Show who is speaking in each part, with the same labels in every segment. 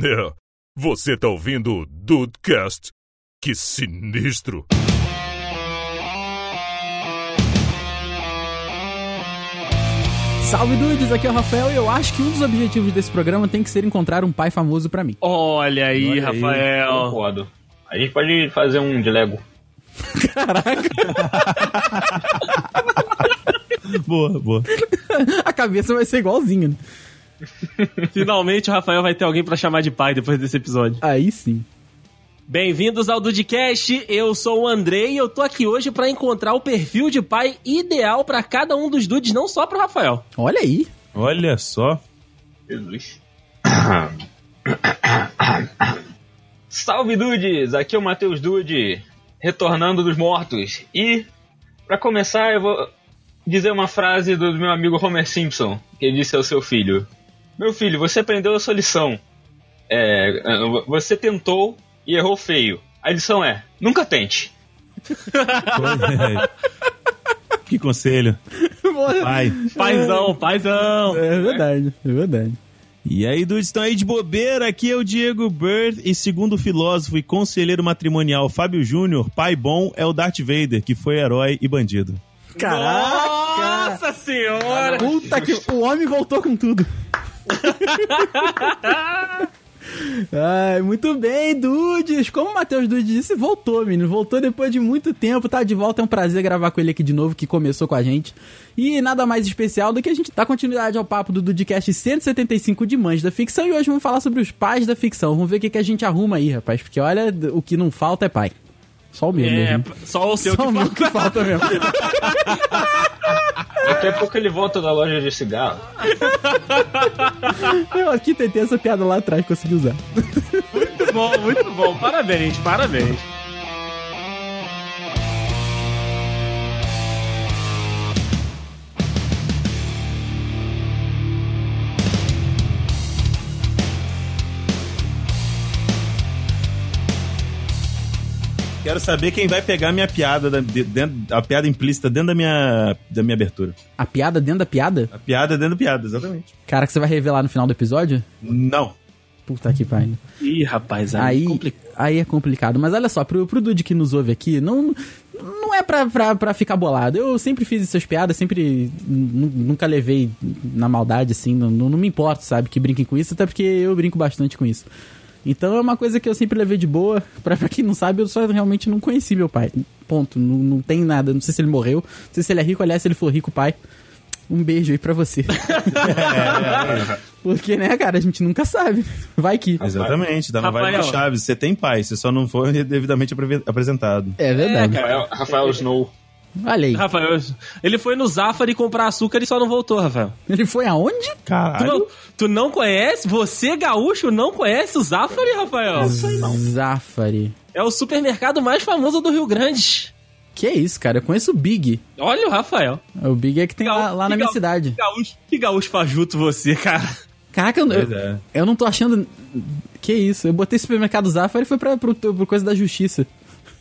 Speaker 1: É, você tá ouvindo o Dudecast? Que sinistro!
Speaker 2: Salve dudes, aqui é o Rafael e eu acho que um dos objetivos desse programa tem que ser encontrar um pai famoso pra mim.
Speaker 3: Olha aí,
Speaker 4: Olha aí.
Speaker 3: Rafael.
Speaker 4: Concordo. A gente pode fazer um de Lego.
Speaker 5: Boa, boa.
Speaker 2: A cabeça vai ser igualzinha.
Speaker 3: Finalmente o Rafael vai ter alguém pra chamar de pai depois desse episódio.
Speaker 2: Aí sim.
Speaker 3: Bem-vindos ao Dudcast, eu sou o Andrei e eu tô aqui hoje pra encontrar o perfil de pai ideal pra cada um dos dudes, não só pro Rafael.
Speaker 2: Olha aí.
Speaker 5: Olha só.
Speaker 4: Jesus. Salve Dudes! Aqui é o Matheus Dude, retornando dos mortos. E, pra começar, eu vou dizer uma frase do meu amigo Homer Simpson, que ele disse ao seu filho: Meu filho, você aprendeu a sua lição. É, você tentou e errou feio. A lição é: nunca tente.
Speaker 5: que conselho. Pai.
Speaker 3: Paizão, paizão.
Speaker 2: É verdade, é verdade.
Speaker 5: E aí, dudes, estão aí de bobeira? Aqui é o Diego Bird e segundo o filósofo e conselheiro matrimonial Fábio Júnior, pai bom é o Darth Vader, que foi herói e bandido.
Speaker 2: Caraca!
Speaker 3: Nossa senhora!
Speaker 2: Puta que. O homem voltou com tudo. Ai, muito bem, Dudes. Como o Matheus Dudes disse, voltou, menino. Voltou depois de muito tempo, tá de volta. É um prazer gravar com ele aqui de novo, que começou com a gente. E nada mais especial do que a gente dar continuidade ao papo do Dudcast 175 de Mães da Ficção. E hoje vamos falar sobre os pais da ficção. Vamos ver o que, que a gente arruma aí, rapaz. Porque olha, o que não falta é pai. Só o meu,
Speaker 3: É,
Speaker 2: mesmo.
Speaker 3: só o seu
Speaker 2: Só
Speaker 3: que
Speaker 2: o meu
Speaker 3: falta.
Speaker 2: que falta mesmo.
Speaker 4: Daqui a pouco ele volta da loja de cigarro.
Speaker 2: Eu aqui tentei essa piada lá atrás, consegui usar.
Speaker 3: Muito bom, muito bom. Parabéns, parabéns.
Speaker 5: Quero saber quem vai pegar a minha piada, da- de- dentro- a piada implícita dentro da minha, da minha abertura.
Speaker 2: A piada dentro da piada?
Speaker 5: A piada dentro da piada, exatamente.
Speaker 2: Cara, que você vai revelar no final do episódio?
Speaker 5: Não.
Speaker 2: Puta que pariu.
Speaker 3: Ih, rapaz,
Speaker 2: Aí,
Speaker 3: complica-
Speaker 2: aí é complicado. Mas olha só, pro, pro Dude que nos ouve aqui, não, não é pra, pra, pra ficar bolado. Eu sempre fiz essas piadas, sempre nu- nunca levei na maldade, assim. Não, não, não me importo, sabe, que brinquem com isso, até porque eu brinco bastante com isso. Então é uma coisa que eu sempre levei de boa. Pra, pra quem não sabe, eu só realmente não conheci meu pai. Ponto. Não, não tem nada. Não sei se ele morreu. Não sei se ele é rico. Aliás, se ele for rico, pai. Um beijo aí pra você. Porque, né, cara, a gente nunca sabe. Vai que.
Speaker 5: Exatamente, tá na vibe
Speaker 3: Rafael.
Speaker 5: do Chaves. Você tem pai, você só não foi devidamente apre- apresentado.
Speaker 2: É verdade.
Speaker 4: Rafael, Rafael Snow.
Speaker 2: Olha aí.
Speaker 3: Rafael, ele foi no Zafari comprar açúcar e só não voltou, Rafael.
Speaker 2: Ele foi aonde?
Speaker 3: Tu
Speaker 5: Caralho.
Speaker 3: não, tu não conhece? Você, gaúcho, não conhece o Zafari, Rafael?
Speaker 2: Zafari.
Speaker 3: É o supermercado mais famoso do Rio Grande.
Speaker 2: Que é isso, cara? Eu conheço o Big.
Speaker 3: Olha o Rafael.
Speaker 2: O Big é que tem lá,
Speaker 3: Gaú-
Speaker 2: lá na minha
Speaker 3: gaú-
Speaker 2: cidade.
Speaker 3: Que gaúcho, que gaúcho fajuto você, cara.
Speaker 2: Caraca, eu,
Speaker 5: é.
Speaker 2: eu não tô achando. Que isso? Eu botei supermercado Zafari e foi pra, pro, pro coisa da justiça.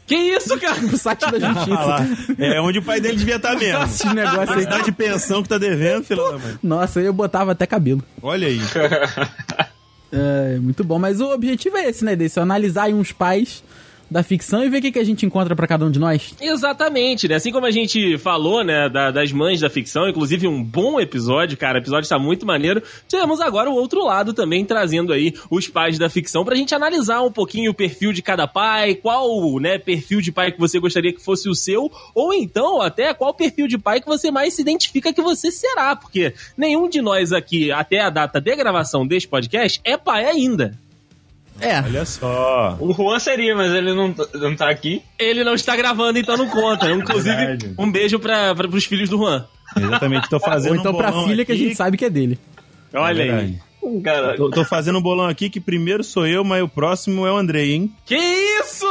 Speaker 3: Que isso, cara?
Speaker 2: Pro site da
Speaker 5: Ah
Speaker 2: justiça.
Speaker 5: É onde o pai dele devia estar mesmo.
Speaker 2: Esse negócio aí.
Speaker 5: Quantidade de pensão que tá devendo, filho da mãe.
Speaker 2: Nossa, eu botava até cabelo.
Speaker 5: Olha aí.
Speaker 2: É, muito bom. Mas o objetivo é esse, né, desse? Analisar aí uns pais da ficção e ver o que, que a gente encontra pra cada um de nós.
Speaker 3: Exatamente, né? Assim como a gente falou, né, da- das mães da ficção, inclusive um bom episódio, cara, o episódio tá muito maneiro. Temos agora o outro lado também, trazendo aí os pais da ficção pra gente analisar um pouquinho o perfil de cada pai, qual, né, perfil de pai que você gostaria que fosse o seu, ou então até qual perfil de pai que você mais se identifica que você será, porque nenhum de nós aqui, até a data de gravação deste podcast, é pai ainda.
Speaker 2: É.
Speaker 5: Olha só.
Speaker 4: O Juan seria, mas ele não, tá- não tá aqui.
Speaker 3: Ele não está gravando, então não conta. Inclusive,
Speaker 5: Verdade.
Speaker 3: um beijo para os filhos do Juan.
Speaker 5: Exatamente, tô fazendo
Speaker 2: Ou então
Speaker 5: um
Speaker 2: pra filha que a
Speaker 5: aqui.
Speaker 2: gente sabe que é dele.
Speaker 3: Olha aí.
Speaker 5: Verdade.
Speaker 4: Cara,
Speaker 5: Tô, tô fazendo um bolão aqui que primeiro sou eu, mas o próximo é o Andrei, hein?
Speaker 3: Que isso?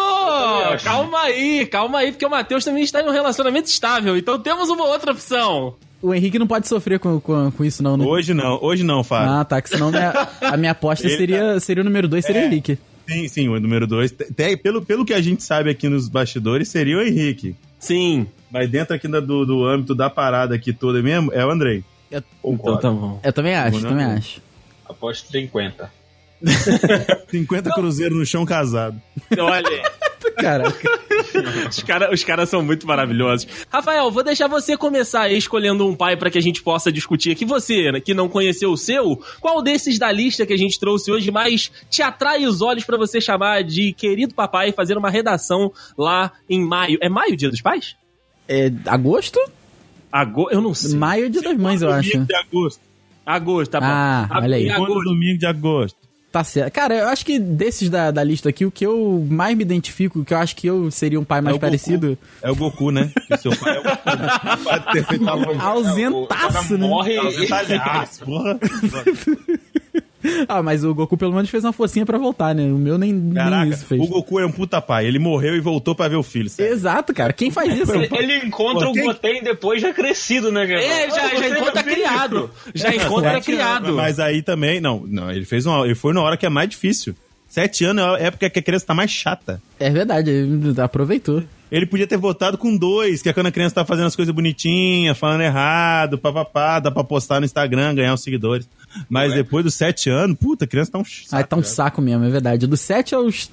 Speaker 3: Calma aí, calma aí, porque o Matheus também está em um relacionamento estável, então temos uma outra opção.
Speaker 2: O Henrique não pode sofrer com, com, com isso, não, né?
Speaker 5: Hoje não, hoje não, Fábio.
Speaker 2: Ah, tá. Que senão minha- a minha aposta seria, seria o número 2, seria o Henrique.
Speaker 5: Sim, sim, o número dois. Te- Pelo, pelo que a gente sabe aqui nos bastidores, seria o Henrique.
Speaker 3: Sim.
Speaker 5: Mas dentro aqui do, do âmbito da parada aqui toda mesmo, é o Andrei.
Speaker 3: Então
Speaker 4: concordo.
Speaker 3: tá bom.
Speaker 2: Eu também acho,
Speaker 5: Não,
Speaker 2: também acho.
Speaker 4: Aposto 50.
Speaker 5: 50 cruzeiros no chão casado.
Speaker 3: Olha,
Speaker 2: Caraca.
Speaker 3: os caras os cara são muito maravilhosos. Rafael, vou deixar você começar escolhendo um pai pra que a gente possa discutir aqui. Você, né, que não conheceu o seu, qual desses da lista que a gente trouxe hoje mais te atrai os olhos pra você chamar de querido papai e fazer uma redação lá em maio? É maio, dia dos pais?
Speaker 2: É agosto?
Speaker 3: Agosto? Eu não sei.
Speaker 2: Maio é dia das mães, eu acho.
Speaker 5: Domingo de agosto.
Speaker 3: Agosto, tá bom.
Speaker 2: Ah, olha aí.
Speaker 3: Agosto.
Speaker 5: domingo de agosto.
Speaker 2: Tá certo. Cara, eu acho que desses da, da lista aqui, o que eu mais me identifico, o que eu acho que eu seria um pai mais
Speaker 5: É o
Speaker 2: parecido.
Speaker 5: Goku. É o Goku, né? Que seu pai é o Goku. Pode ter feito uma
Speaker 2: Ausentaço,
Speaker 4: O cara
Speaker 2: né?
Speaker 4: morre
Speaker 5: Ausentadaço, porra.
Speaker 2: Ah, mas o Goku pelo menos fez uma forcinha pra voltar, né? O meu nem, nem
Speaker 5: Caraca,
Speaker 2: isso fez.
Speaker 5: o Goku é um puta pai. Ele morreu e voltou pra ver o filho. sério.
Speaker 2: Exato, cara. Quem faz isso?
Speaker 4: Ele, ele encontra
Speaker 5: Pô,
Speaker 4: o
Speaker 5: quem-
Speaker 4: Goten depois já crescido, né, cara?
Speaker 3: É, já, já encontra criado. Já encontra criado.
Speaker 5: Mas aí também, não, não, ele fez uma, ele foi na hora que é mais difícil. Sete anos é a época que a criança tá mais chata.
Speaker 2: É verdade, ele aproveitou.
Speaker 5: Ele podia ter votado com dois, que é quando a criança tá fazendo as coisas bonitinhas, falando errado, papapá, dá pra postar no Instagram, ganhar os seguidores. Mas depois dos sete anos, puta, a criança tá um saco.
Speaker 2: Aí tá um saco mesmo, é verdade. Do 7 aos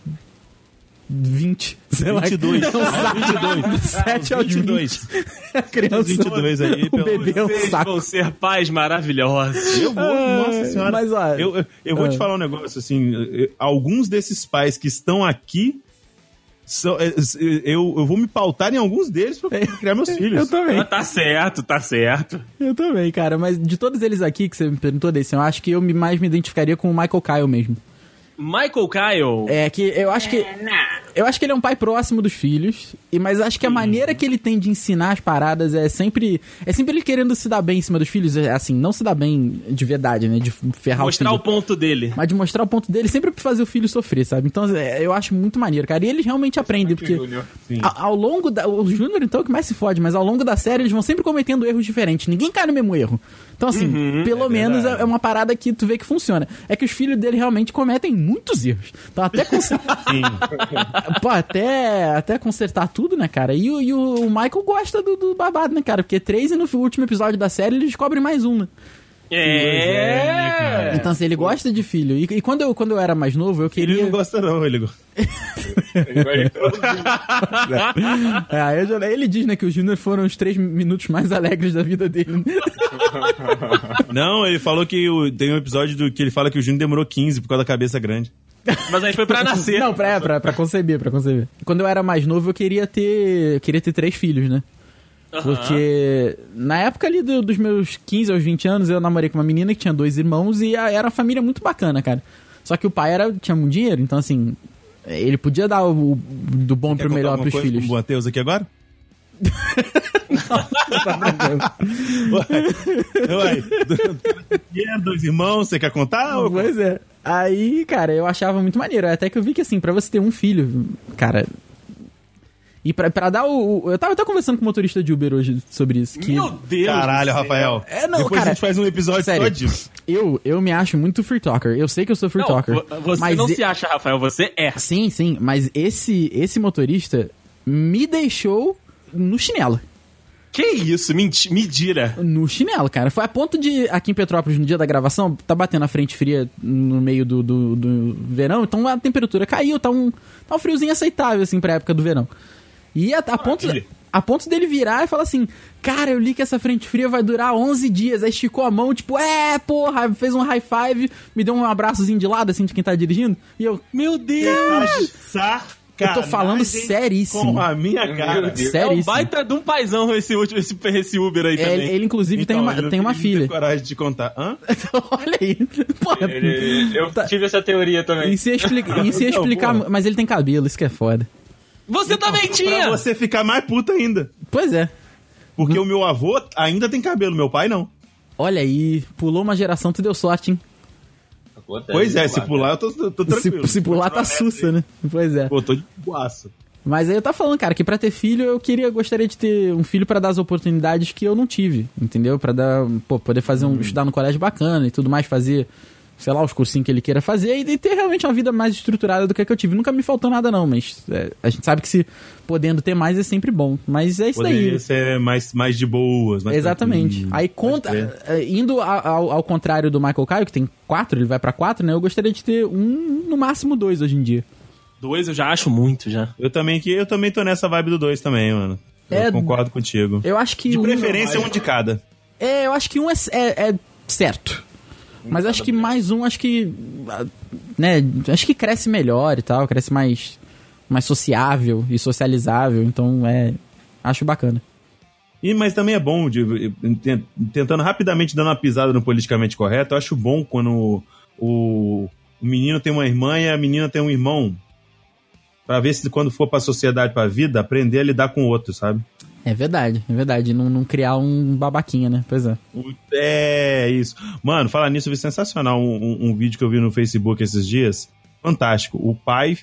Speaker 2: 20. Sei lá.
Speaker 5: 22.
Speaker 2: É um saco.
Speaker 5: 22.
Speaker 2: Do 7 aos
Speaker 5: 22.
Speaker 2: 20. A criança.
Speaker 5: 22 aí,
Speaker 2: O bebê é um saco.
Speaker 3: vão ser pais maravilhosos.
Speaker 5: Eu vou, nossa senhora.
Speaker 2: mas, ó,
Speaker 5: eu, eu, eu vou
Speaker 2: ah.
Speaker 5: te falar um negócio, assim, eh, alguns desses pais que estão aqui, são, eh, eh, eu, eu vou me pautar em alguns deles pra criar meus filhos.
Speaker 2: Eu também.
Speaker 3: Ah, tá certo, tá certo.
Speaker 2: Eu também, cara. Mas de todos eles aqui que você me perguntou desse, eu acho que eu me- mais me identificaria com o Michael Kyle mesmo.
Speaker 3: Michael Kyle.
Speaker 2: É que eu acho que. Eu acho que ele é um pai próximo dos filhos, e mas acho que a maneira que ele tem de ensinar as paradas é sempre. É sempre ele querendo se dar bem em cima dos filhos. é, Assim, não se dar bem de verdade, né? De ferrar
Speaker 3: Mostrar
Speaker 2: o
Speaker 3: o
Speaker 2: filho.
Speaker 3: ponto dele.
Speaker 2: Mas de mostrar o ponto dele sempre pra fazer o filho sofrer, sabe? Então é, eu acho muito maneiro, cara. E eles realmente aprendem, porque.
Speaker 5: Sim.
Speaker 2: a- Ao longo da. O Júnior, então, é o que mais se fode, mas ao longo da série eles vão sempre cometendo erros diferentes. Ninguém cai no mesmo erro. Então, assim, pelo menos é, é uma parada que tu vê que funciona. É que os filhos dele realmente cometem muitos erros. Então, até, cons-
Speaker 5: Sim.
Speaker 2: Pô, até, até consertar tudo, né, cara? E, o- e o Michael gosta do, do babado, né, cara? Porque três e no último episódio da série eles descobrem mais um, né?
Speaker 3: É.
Speaker 2: Então, assim, ele gosta de filho. E, e quando, eu, quando eu era mais novo, eu
Speaker 5: Ele
Speaker 2: queria.
Speaker 5: não gosta, não, ele gosta.
Speaker 2: É, eu já- ele diz, né, que os Júnior foram os três minutos mais alegres da vida dele.
Speaker 5: Não, ele falou que o- tem um episódio do, que ele fala que o Júnior demorou 15 por causa da cabeça grande.
Speaker 3: Mas aí foi pra nascer.
Speaker 2: Não, pra, pra, pra conceber, pra conceber. Quando eu era mais novo, eu queria ter. eu queria ter três filhos, né? Porque na época ali do- dos meus 15 aos 20 anos, eu namorei com uma menina que tinha dois irmãos e a- era uma família muito bacana, cara. Só que o pai era, tinha muito dinheiro, então assim, ele podia dar o, o- do bom
Speaker 5: Quer
Speaker 2: pro melhor pros
Speaker 5: coisa
Speaker 2: filhos.
Speaker 5: com o Matheus aqui agora? Ué, ué, dinheiro, dois irmãos, você quer contar? ou-
Speaker 2: Pois é. Aí, cara, eu achava muito maneiro. Até que eu vi que, assim, pra você ter um filho, cara. E pra, pra dar o. o- Eu tava até conversando com o motorista de Uber hoje sobre isso. Que
Speaker 3: Meu Deus.
Speaker 5: Caralho. Rafael.
Speaker 2: É, não,
Speaker 5: Depois
Speaker 2: cara,
Speaker 5: a gente faz um episódio
Speaker 2: sério.
Speaker 5: só disso.
Speaker 2: eu, eu me acho muito free talker. Eu sei que eu sou free
Speaker 3: Não,
Speaker 2: talker.
Speaker 3: vo- você
Speaker 2: mas
Speaker 3: não
Speaker 2: e-
Speaker 3: se acha, Rafael, você é.
Speaker 2: Sim, sim. Mas esse, esse motorista me deixou no chinelo.
Speaker 3: Que isso? Menti mentira.
Speaker 2: No chinelo, cara. Foi a ponto de, aqui em Petrópolis, no dia da gravação, tá batendo a frente fria no meio do, do, do verão, então a temperatura caiu, tá um, tá um friozinho aceitável, assim, pra época do verão. E a, a ponto, a ponto dele virar e falar assim, cara, eu li que essa frente fria vai durar 11 dias. Aí esticou a mão, tipo, é, porra, fez um high five, me deu um abraçozinho de lado, assim, de quem tá dirigindo. E eu,
Speaker 3: Meu Deus.
Speaker 2: eu tô falando seríssimo.
Speaker 5: Com a minha cara.
Speaker 4: Deus.
Speaker 3: É um
Speaker 2: Seríssimo.
Speaker 3: baita de um paizão esse, último, esse, esse Uber aí
Speaker 2: É,
Speaker 3: também.
Speaker 2: ele, ele, inclusive, tem
Speaker 5: Então,
Speaker 2: uma,
Speaker 5: eu não
Speaker 2: tem uma
Speaker 5: tive muita
Speaker 2: filha.
Speaker 5: coragem de contar. Hã?
Speaker 2: Olha aí. Porra,
Speaker 4: Ele- eu
Speaker 2: Tá.
Speaker 4: tive essa teoria também.
Speaker 2: E se explica, e se
Speaker 5: Então,
Speaker 2: explicar,
Speaker 5: porra.
Speaker 2: mas ele tem cabelo, isso que é foda.
Speaker 3: Você também
Speaker 5: Pra
Speaker 3: tinha!
Speaker 5: você ficar mais puta ainda.
Speaker 2: Pois é.
Speaker 5: Porque o meu avô ainda tem cabelo, meu pai não.
Speaker 2: Olha aí, pulou uma geração, tu deu sorte, hein?
Speaker 5: Pois é, se pular eu tô, tô
Speaker 2: Se,
Speaker 5: tranquilo.
Speaker 2: se pular tá sussa, né? Pois é.
Speaker 5: Pô, tô de boaço.
Speaker 2: Mas aí eu tava falando, cara, que pra ter filho eu queria, gostaria de ter um filho pra dar as oportunidades que eu não tive, entendeu? Pra dar, pô, poder fazer um, estudar no colégio bacana e tudo mais, fazer sei lá, os cursinhos que ele queira fazer e, e ter realmente uma vida mais estruturada do que a que eu tive. Nunca me faltou nada, não, mas é, a gente sabe que se podendo ter mais é sempre bom. Mas é isso
Speaker 5: Poderia
Speaker 2: daí.
Speaker 5: ser mais, mais de boas. mais
Speaker 2: Exatamente. Aí, conta, eh, indo ao, ao contrário do Michael Caio, que tem quatro, ele vai pra quatro, né? Eu gostaria de ter um, no máximo dois hoje em dia.
Speaker 3: Dois eu já acho muito, já.
Speaker 5: Eu também, que, eu também tô nessa vibe do 2 também, mano. Eu
Speaker 2: É,
Speaker 5: concordo contigo.
Speaker 2: Eu acho que.
Speaker 5: De
Speaker 2: um-
Speaker 5: preferência, um de cada.
Speaker 2: É, eu acho que um é, é- é certo. Mas acho que mais um, acho que. Né, acho que cresce melhor e tal, cresce mais, mais sociável e socializável, então é. Acho bacana.
Speaker 5: E, mas também é bom, de, ten- tentando rapidamente dando uma pisada no politicamente correto, eu acho bom quando o, o, menino tem uma irmã e a menina tem um irmão. Pra ver se quando for pra sociedade, pra vida, aprender a lidar com o outro, sabe?
Speaker 2: É verdade, é verdade. Não, não criar um babaquinha, né? Pois é.
Speaker 5: É, isso. Mano, falar nisso, eu vi sensacional um, um- um vídeo que eu vi no Facebook esses dias. Fantástico. O pai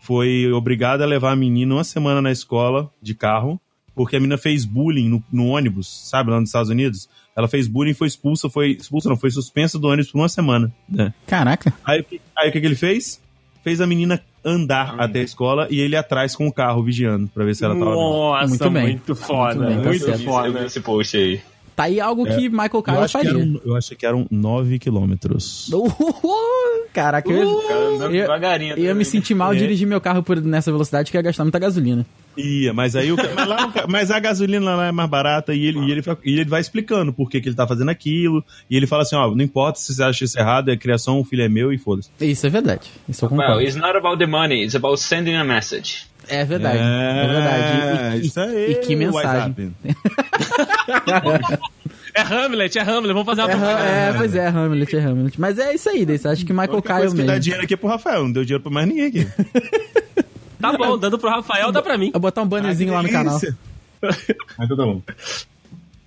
Speaker 5: foi obrigado a levar a menina uma semana na escola de carro, porque a menina fez bullying no, no ônibus, sabe, lá nos Estados Unidos. Ela fez bullying, foi expulsa, foi expulsa, não, foi suspensa do ônibus por uma semana. Né?
Speaker 2: Caraca.
Speaker 5: Aí, aí o que, que ele fez? Fez a menina andar até a escola e ele atrás com o carro vigiando pra ver se ela tava.
Speaker 3: Nossa,
Speaker 2: Muito bem.
Speaker 3: muito foda.
Speaker 2: Muito bem, tá
Speaker 3: Muito,
Speaker 2: certo.
Speaker 4: Eu
Speaker 3: foda.
Speaker 4: esse post aí.
Speaker 2: Tá aí algo que Michael
Speaker 5: Eu que
Speaker 2: faria.
Speaker 5: eram, eu acho que eram 9 quilômetros.
Speaker 2: Uhul! Caraca, eu,
Speaker 4: O cara
Speaker 2: eu- eu ia me sentir mal
Speaker 5: É.
Speaker 2: dirigir meu carro por nessa velocidade que ia gastar muita gasolina.
Speaker 5: Ia, mas aí o, mas, lá mas a gasolina lá é mais barata e ele, e ele, e ele vai explicando por que, que ele tá fazendo aquilo. E ele fala assim: ó, não importa se você acha isso errado, é criação, o filho é meu e foda-se.
Speaker 2: Isso é verdade. Isso eu
Speaker 4: Well,
Speaker 2: concordo.
Speaker 4: it's not about the money, it's about sending a message.
Speaker 2: É verdade. É, verdade. E, e-
Speaker 5: isso aí.
Speaker 2: e que mensagem.
Speaker 3: É Hamlet, é Hamlet. Vamos fazer uma
Speaker 2: É,
Speaker 3: propaganda.
Speaker 2: é, pois é, Hamlet, é Hamlet. Mas é isso aí, Deis. Acho que
Speaker 5: A
Speaker 2: Michael Caio
Speaker 5: coisa que dá
Speaker 2: mesmo.
Speaker 5: dinheiro aqui é pro Rafael, não deu dinheiro pra mais ninguém aqui.
Speaker 3: Tá bom, dando pro Rafael, dá pra mim.
Speaker 2: Vou botar um bannerzinho lá no canal.
Speaker 5: Mas tá bom.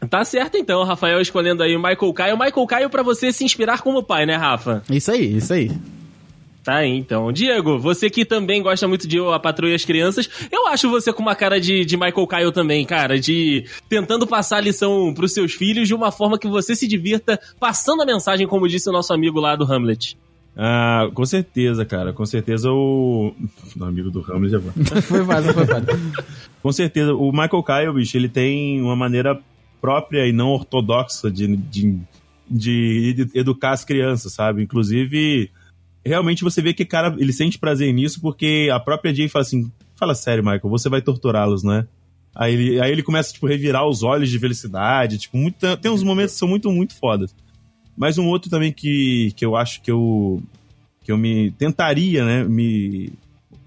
Speaker 3: Tá certo então, Rafael escolhendo aí o Michael Caio. Michael Caio pra você se inspirar como pai, né, Rafa?
Speaker 2: Isso aí, isso aí.
Speaker 3: Tá aí, então. Diego, você que também gosta muito de Eu, a Patroa e as Crianças, eu acho você com uma cara de, de Michael Caio também, cara, de tentando passar a lição pros seus filhos de uma forma que você se divirta passando a mensagem, como disse o nosso amigo lá do Hamlet.
Speaker 5: Ah, com certeza, cara. Com certeza o. Não, amigo do Hamlet já vai.
Speaker 2: Foi fácil, foi fácil.
Speaker 5: Com certeza. O Michael Kyle, bicho, ele tem uma maneira própria e não ortodoxa de, de, de educar as crianças, sabe? Inclusive, realmente você vê que cara, ele sente prazer nisso porque a própria Jay fala assim: fala sério, Michael, você vai torturá-los, né? Aí ele, aí ele começa, tipo, revirar os olhos de felicidade. Tipo, muito, tem uns momentos que são muito, muito fodas. Mas um outro também que, que eu acho que eu, que eu me tentaria, né, me,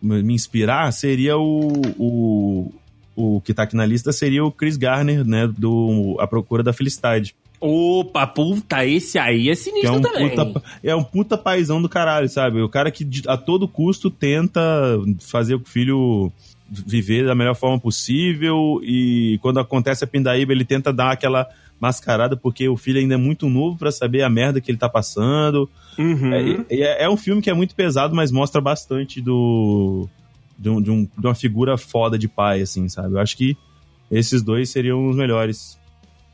Speaker 5: me inspirar seria o, o, o que tá aqui na lista seria o Chris Garner, né, do A Procura da Felicidade.
Speaker 3: Opa, puta, esse aí é sinistro
Speaker 5: é um,
Speaker 3: também.
Speaker 5: puta, é um puta paizão do caralho, sabe? O cara que a todo custo tenta fazer o filho viver da melhor forma possível e quando acontece a pindaíba ele tenta dar aquela mascarada porque o filho ainda é muito novo pra saber a merda que ele tá passando.
Speaker 3: Uhum.
Speaker 5: É, é- é um filme que é muito pesado, mas mostra bastante do de, um- de um- de uma figura foda de pai, assim, sabe? Eu acho que esses dois seriam os melhores.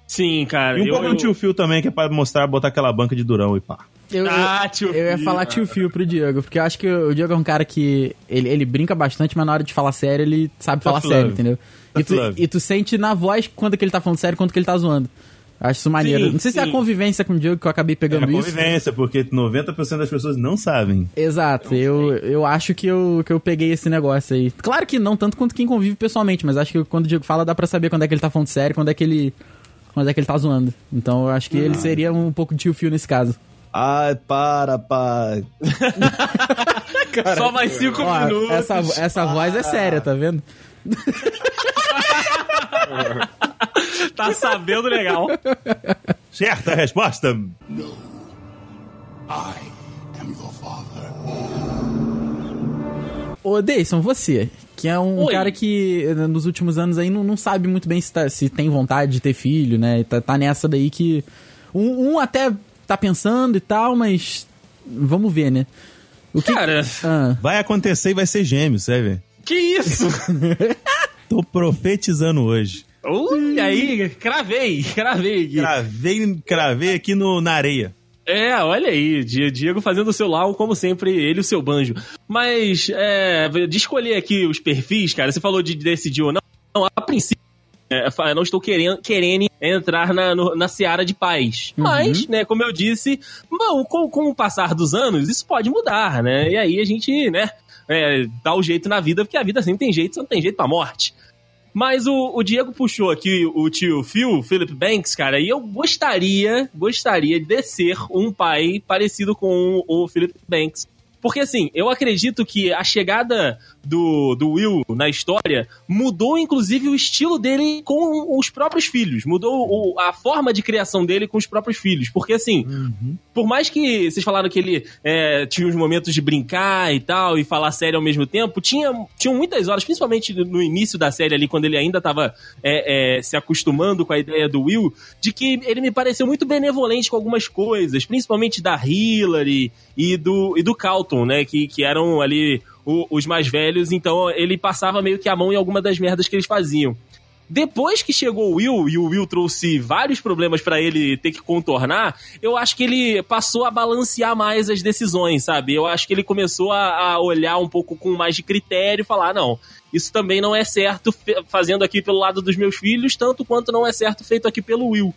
Speaker 3: Sim, cara.
Speaker 5: E um
Speaker 3: eu,
Speaker 5: pouco
Speaker 3: eu...
Speaker 5: no tio Phil também, que é pra mostrar, botar aquela banca de durão e pá.
Speaker 2: Eu,
Speaker 3: Ah, tio
Speaker 2: eu ia falar tio Fio pro Diego, porque eu acho que o Diego é um cara que. Ele, ele brinca bastante, mas na hora de falar sério, ele sabe falar sério,
Speaker 5: love.
Speaker 2: entendeu? E tu,
Speaker 5: love.
Speaker 2: e tu sente na voz quando que ele tá falando sério e quando que ele tá zoando. Acho isso maneiro.
Speaker 3: Sim,
Speaker 2: não sei se é
Speaker 3: sim.
Speaker 2: a convivência com o Diego que eu acabei
Speaker 5: É a
Speaker 2: pegando isso.
Speaker 5: convivência, porque 90% das pessoas não sabem.
Speaker 2: Exato, eu, eu acho que eu, que eu peguei esse negócio aí. Claro que não tanto quanto quem convive pessoalmente, mas acho que quando o Diego fala dá pra saber quando é que ele tá falando sério, quando é que ele. Quando é que ele tá zoando. Então eu acho que ele seria um pouco de tio fio nesse caso.
Speaker 6: Ai, para, pai.
Speaker 3: Só mais cinco
Speaker 2: Ó,
Speaker 3: minutos.
Speaker 2: essa, essa voz é séria, tá vendo?
Speaker 3: Tá sabendo legal.
Speaker 5: Certa resposta.
Speaker 2: Ô, Deison, você, que é um
Speaker 3: Oi.
Speaker 2: cara que eh, nos últimos anos aí não, não sabe muito bem se, tá- se tem vontade de ter filho, né? Tá, tá nessa daí que. Um, um até tá pensando e tal, mas. Vamos ver, né? O que.
Speaker 3: Cara,
Speaker 2: Ah,
Speaker 5: Vai acontecer e vai ser gêmeo, sabe?
Speaker 3: que isso?
Speaker 5: Tô profetizando hoje.
Speaker 3: Olha aí, cravei, cravei aqui.
Speaker 5: Cravei, cravei aqui no, na areia.
Speaker 3: É, olha aí, Di- Diego fazendo o seu lau, como sempre, ele e o seu banjo. Mas, é, de escolher aqui os perfis, cara, você falou de decidir ou não, não a princípio, é, não estou querendo, querendo entrar na, no- na seara de paz. Mas, né, como eu disse, bom, com, com o passar dos anos, isso pode mudar, né? E aí a gente, né, é, dá o jeito na vida, porque a vida sempre tem jeito, só não tem jeito pra morte. Mas o, o Diego puxou aqui o tio Phil, Philip Banks, cara, e eu gostaria, gostaria de ser um pai parecido com o Philip Banks. Porque assim, eu acredito que a chegada do, do Will na história mudou inclusive o estilo dele com os próprios filhos, mudou o- a forma de criação dele com os próprios filhos. Porque assim, por mais que vocês falaram que ele é, tinha uns momentos de brincar e tal, e falar sério ao mesmo tempo, tinha, tinham muitas horas, principalmente no início da série ali, quando ele ainda tava é, é, se acostumando com a ideia do Will, de que ele me pareceu muito benevolente com algumas coisas, principalmente da Hillary e do, e do Calton, né, que, que eram ali o- os mais velhos, então ele passava meio que a mão em alguma das merdas que eles faziam. Depois que chegou o Will e o Will trouxe vários problemas pra ele ter que contornar, eu acho que ele passou a balancear mais as decisões, sabe? Eu acho que ele começou a, a olhar um pouco com mais de critério e falar: não, isso também não é certo fazendo aqui pelo lado dos meus filhos, tanto quanto não é certo feito aqui pelo Will.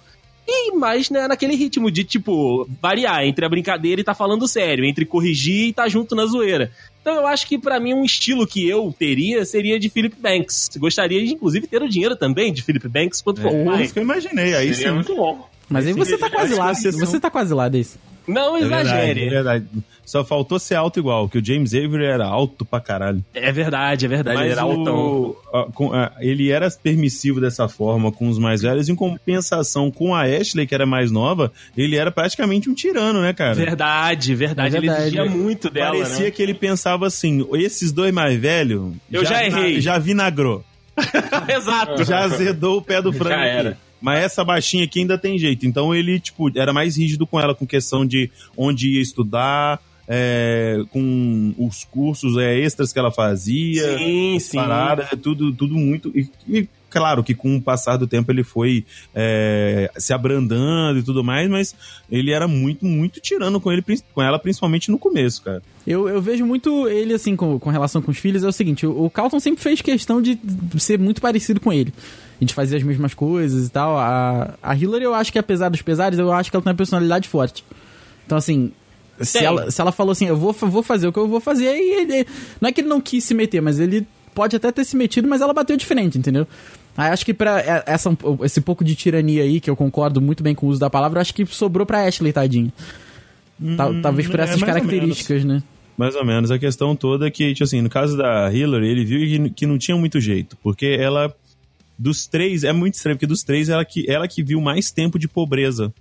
Speaker 3: E mais, né, naquele ritmo de, tipo, variar entre a brincadeira e tá falando sério, entre corrigir e tá junto na zoeira. Então eu acho que pra mim um estilo que eu teria seria de Philip Banks. Gostaria de, inclusive, ter o dinheiro também de Philip Banks quando for
Speaker 5: É isso que eu imaginei. Aí
Speaker 4: Seria
Speaker 5: sim.
Speaker 4: muito bom.
Speaker 2: Mas aí você tá
Speaker 5: Acho
Speaker 2: quase lá. Você tá quase lá, desse.
Speaker 3: Não
Speaker 5: É verdade,
Speaker 3: exagere.
Speaker 5: é verdade. Só faltou ser alto igual, que o James Avery era alto pra caralho.
Speaker 3: É verdade, é verdade. ele
Speaker 5: Mas
Speaker 3: era altão.
Speaker 5: o, a- com- a- ele era permissivo dessa forma com os mais velhos, em compensação com a Ashley, que era mais nova, ele era praticamente um tirano, né, cara?
Speaker 3: Verdade, verdade.
Speaker 2: É
Speaker 3: Ele
Speaker 2: verdade.
Speaker 3: exigia muito dela,
Speaker 5: Parecia
Speaker 3: né?
Speaker 5: que ele pensava assim: esses dois mais velhos.
Speaker 3: Eu já
Speaker 5: vina-
Speaker 3: errei.
Speaker 5: Já vinagrou.
Speaker 3: Exato.
Speaker 5: Já azedou o pé do frango.
Speaker 4: Já
Speaker 5: aqui.
Speaker 4: era.
Speaker 5: Mas essa baixinha aqui ainda tem jeito. Então ele, tipo, era mais rígido com ela, com questão de onde ia estudar, é, com os cursos é, extras que ela fazia.
Speaker 3: Sim, sim.
Speaker 5: Parada, é tudo, tudo muito. E, e claro que com o passar do tempo ele foi é, se abrandando e tudo mais, mas ele era muito, muito tirando com, ele, com ela, principalmente no começo, cara.
Speaker 2: Eu, eu vejo muito ele, assim, com, com relação com os filhos, é o seguinte, o, o Carlton sempre fez questão de ser muito parecido com ele. A gente fazia as mesmas coisas e tal. A, a Hillary, eu acho que apesar dos pesares, eu acho que ela tem uma personalidade forte. Então, assim, se
Speaker 3: Tem.
Speaker 2: ela, se ela falou assim, eu vou, vou fazer o que eu vou fazer, aí ele. Não é que ele não quis se meter, mas ele pode até ter se metido, mas ela bateu de frente, entendeu? Aí acho que pra é, essa, esse pouco de tirania aí, que eu concordo muito bem com o uso da palavra, acho que sobrou pra Ashley, tadinho. Tal- talvez por
Speaker 5: é,
Speaker 2: essas
Speaker 5: ou
Speaker 2: características, né?
Speaker 5: Mais ou menos. A questão toda é que, tipo assim, no caso da Hillary, ele viu que, que não tinha muito jeito. Porque ela, dos três, é muito estranho, porque dos três, ela que, ela que viu mais tempo de pobreza.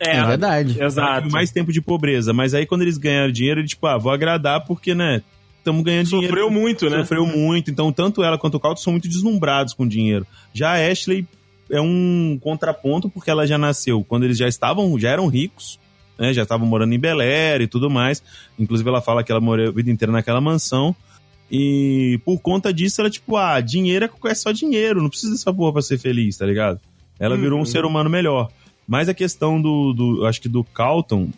Speaker 3: É,
Speaker 2: É verdade.
Speaker 5: Ela
Speaker 3: Exato.
Speaker 5: viu mais tempo de pobreza. Mas aí, quando eles ganharam dinheiro, ele, tipo, ah, vou agradar porque, né, estamos ganhando dinheiro.
Speaker 3: Sofreu muito, né?
Speaker 5: Sofreu muito. Então, tanto ela quanto o Caldo são muito deslumbrados com dinheiro. Já a Ashley é um contraponto, porque ela já nasceu quando eles já estavam, já eram ricos, né? Já estavam morando em Bel Air e tudo mais. Inclusive, ela fala que ela morou a vida inteira naquela mansão. E por conta disso, ela, tipo, ah, dinheiro é- é só dinheiro, não precisa dessa porra pra ser feliz, tá ligado? Ela virou um ser humano melhor. Mas a questão do, do acho que do Calton,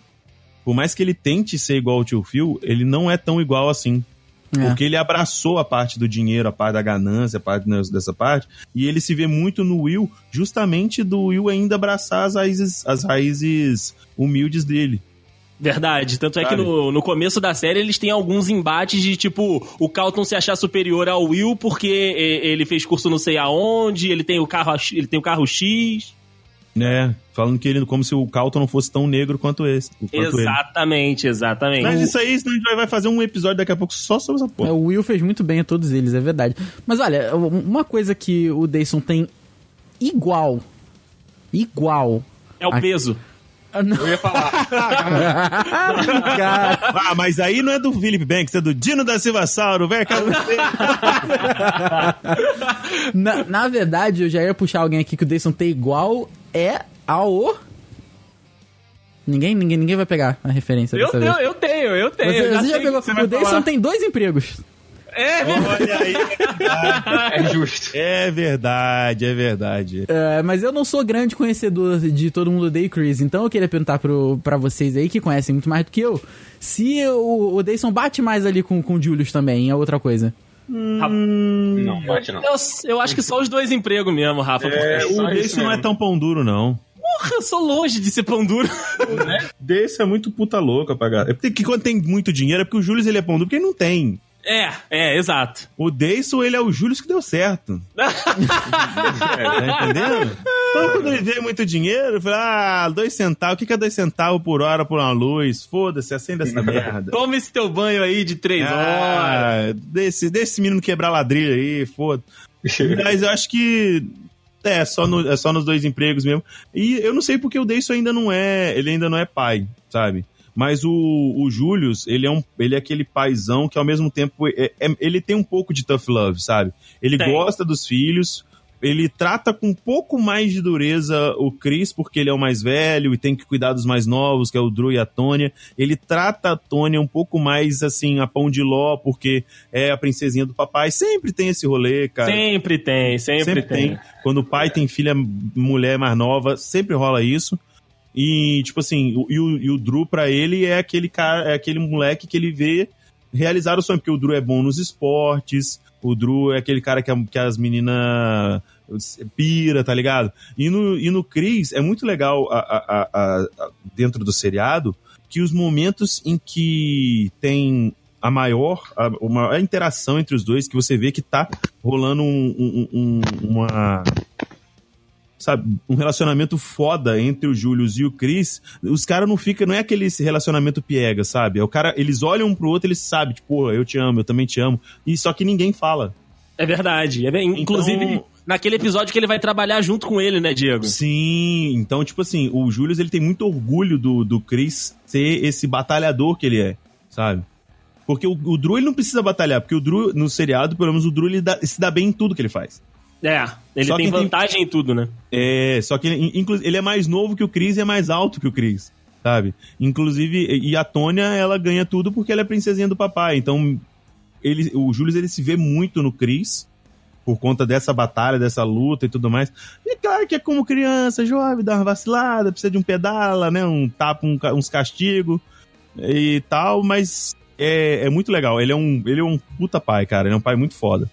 Speaker 5: por mais que ele tente ser igual ao tio Phil, ele não é tão igual assim.
Speaker 2: É.
Speaker 5: Porque ele abraçou a parte do dinheiro, a parte da ganância, a parte dessa parte, e ele se vê muito no Will, justamente do Will ainda abraçar as raízes, as raízes humildes dele.
Speaker 3: Verdade. Tanto é que
Speaker 5: Sabe?
Speaker 3: no, no começo da série eles têm alguns embates de tipo o Calton se achar superior ao Will porque ele fez curso não sei aonde, ele tem o carro, ele tem o carro X.
Speaker 5: né? Falando que ele como se o Calton não fosse tão negro quanto esse. Quanto ele.
Speaker 3: Exatamente, exatamente.
Speaker 5: Mas isso aí, senão a gente vai fazer um episódio daqui a pouco só sobre essa
Speaker 2: É,
Speaker 5: porra.
Speaker 2: o Will fez muito bem a todos eles, é verdade. Mas olha, uma coisa que o Dayson tem igual. Igual.
Speaker 3: É o
Speaker 2: a-
Speaker 3: peso.
Speaker 2: Ah, não.
Speaker 4: Eu ia falar.
Speaker 5: Ah, mas aí não é do Philip Banks, é do Dino da Silva Sauro, velho.
Speaker 2: na, na verdade, eu já ia puxar alguém aqui que o Dayson tem igual. É ao. Ninguém, ninguém, ninguém vai pegar a referência
Speaker 3: Eu
Speaker 2: dessa
Speaker 3: tenho,
Speaker 2: vez.
Speaker 3: eu tenho, eu tenho.
Speaker 2: Você,
Speaker 3: eu
Speaker 2: você já pegou. O Dayson
Speaker 3: falar.
Speaker 2: tem dois empregos.
Speaker 3: É,
Speaker 5: Olha aí.
Speaker 4: É justo.
Speaker 5: É verdade, é verdade.
Speaker 2: É, mas eu não sou grande conhecedor de todo mundo o Chris, então eu queria perguntar pro, pra vocês aí, que conhecem muito mais do que eu, se o, o Dayson bate mais ali com, com o Julius também, é outra coisa.
Speaker 4: Não, bate não.
Speaker 3: eu, eu acho que só os dois empregos mesmo, Rafa.
Speaker 4: É,
Speaker 5: O
Speaker 4: isso
Speaker 5: desse não é tão pão duro, não.
Speaker 3: Porra, eu sou longe de ser pão duro.
Speaker 5: Desse é muito puta louca pra galera. É porque que quando tem muito dinheiro é porque o Júlio ele é pão duro, porque ele não tem.
Speaker 3: É, é, exato.
Speaker 5: O Deison, ele é o Júlio que deu certo. tá entendendo? Então, quando ele vê muito dinheiro, fala, ah, dois centavos, o que que é dois centavos por hora por uma luz? Foda-se, acende essa merda.
Speaker 3: Toma esse teu banho aí de três horas.
Speaker 5: Ah, desse, desse menino quebrar ladrilho aí, foda. Mas eu acho que é só, no- é só nos dois empregos mesmo. E eu não sei porque o Deison ainda não é. Ele ainda não é pai, sabe? Mas o, o Julius, ele é, um, ele é aquele paizão que ao mesmo tempo. é- é- ele tem um pouco de tough love, sabe? Ele
Speaker 3: Tem.
Speaker 5: gosta dos filhos. Ele trata com um pouco mais de dureza o Chris, porque ele é o mais velho e tem que cuidar dos mais novos, que é o Drew e a Tônia. Ele trata a Tônia um pouco mais assim, a pão de ló, porque é a princesinha do papai. Sempre tem esse rolê, cara.
Speaker 3: Sempre tem, sempre,
Speaker 5: Sempre
Speaker 3: tem.
Speaker 5: tem. Quando o pai tem filha, mulher mais nova, sempre rola isso. E, tipo assim, o, e, o, e o Drew, pra ele, é aquele cara, é aquele moleque que ele vê realizar o sonho, porque o Drew é bom nos esportes, o Drew é aquele cara que, a- que as meninas pira, tá ligado? E no, e no Chris, é muito legal a- a- a- dentro do seriado que os momentos em que tem a maior, a maior interação entre os dois, que você vê que tá rolando um, um- um- uma. Sabe, um relacionamento foda entre o Julius e o Chris, os caras não ficam, não é aquele relacionamento piega, sabe? É o cara, eles olham um pro outro, eles sabem, tipo, porra, eu te amo, eu também te amo. E só que ninguém fala.
Speaker 3: É verdade. É bem- Inclusive,
Speaker 5: Então-
Speaker 3: naquele episódio que ele vai trabalhar junto com ele, né, Diego?
Speaker 5: Sim, então, tipo assim, o Julius ele tem muito orgulho do, do Chris ser esse batalhador que ele é, sabe? Porque o, o Drew ele não precisa batalhar, porque o Drew, no seriado, pelo menos o Drew ele dá- se dá bem em tudo que ele faz.
Speaker 3: É, ele
Speaker 5: Só
Speaker 3: tem
Speaker 5: quem tem-
Speaker 3: vantagem em tudo, né?
Speaker 5: É, só que ele, ele é mais novo que o Chris e é mais alto que o Chris, sabe? Inclusive, e a Tônia, ela ganha tudo porque ela é princesinha do papai. Então, ele, o Julius, ele se vê muito no Chris, por conta dessa batalha, dessa luta e tudo mais. E claro que é como criança, jovem, dá uma vacilada, precisa de um pedala, né? Um tapa, um uns castigos e tal, mas é, é muito legal. Ele é, um, ele é um puta pai, cara. Ele é um pai muito foda.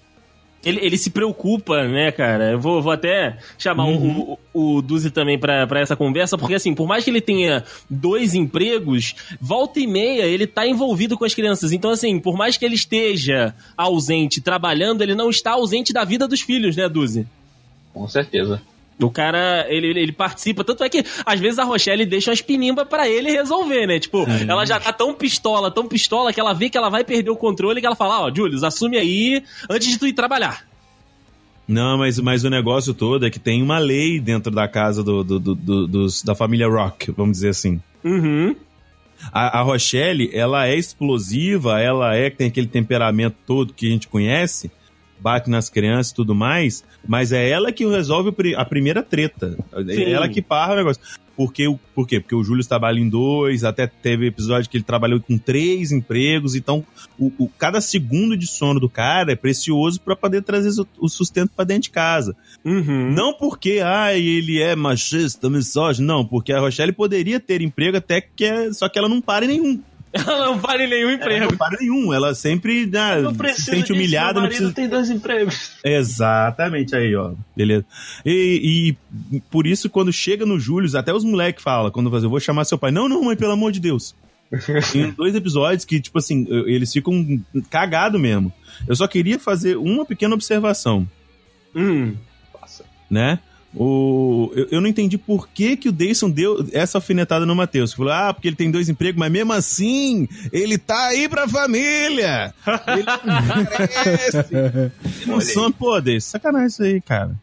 Speaker 3: Ele, ele se preocupa, né, cara? Eu vou, vou até chamar o- o, o, Duzi também pra essa conversa, porque assim, por mais que ele tenha dois empregos, volta e meia ele tá envolvido com as crianças. Então, assim, por mais que ele esteja ausente trabalhando, ele não está ausente da vida dos filhos, né, Duzi?
Speaker 4: Com certeza.
Speaker 3: O cara, ele, ele, participa. Tanto é que, às vezes, a Rochelle deixa umas pinimba pra ele resolver, né? Tipo, ela já tá tão pistola, tão pistola, que ela vê que ela vai perder o controle que ela fala: Ó, Julius, assume aí antes de tu ir trabalhar.
Speaker 5: Não, mas, mas o negócio todo é que tem uma lei dentro da casa do, do- do- do- dos, da família Rock, vamos dizer assim.
Speaker 3: Uhum.
Speaker 5: A, a Rochelle, ela é explosiva, ela é tem aquele temperamento todo que a gente conhece, bate nas crianças e tudo mais, mas é ela que resolve a primeira treta. É ela que parra o negócio. Porque, o- por quê? Porque o Júlio trabalha em dois, até teve episódio que ele trabalhou com três empregos, então o, o- cada segundo de sono do cara é precioso para poder trazer o- o sustento para dentro de casa.
Speaker 3: Uhum.
Speaker 5: Não porque, ah, ele é machista, misógino, não, porque a Rochelle poderia ter emprego até que é, só que ela não para em nenhum.
Speaker 3: Ela não vale nenhum
Speaker 5: Ela
Speaker 3: emprego.
Speaker 5: não para em nenhum, ela sempre ah, se sente humilhada, não precisa...
Speaker 4: tem dois empregos.
Speaker 5: Exatamente aí, ó. Beleza. E, e por isso, quando chega no Júlio, até os moleques falam, quando fazem, eu vou chamar seu pai. Não, não, mãe, pelo amor de Deus. Tem dois episódios que, tipo assim, eles ficam cagados mesmo. Eu só queria fazer uma pequena observação.
Speaker 3: Hum.
Speaker 5: né? O, eu, eu não entendi por que, que o Dayson deu essa alfinetada no Matheus. Falou, ah, porque ele tem dois empregos, mas mesmo assim, ele tá aí pra família. Ele merece. Não são, pô, Dayson, sacanagem isso aí, cara.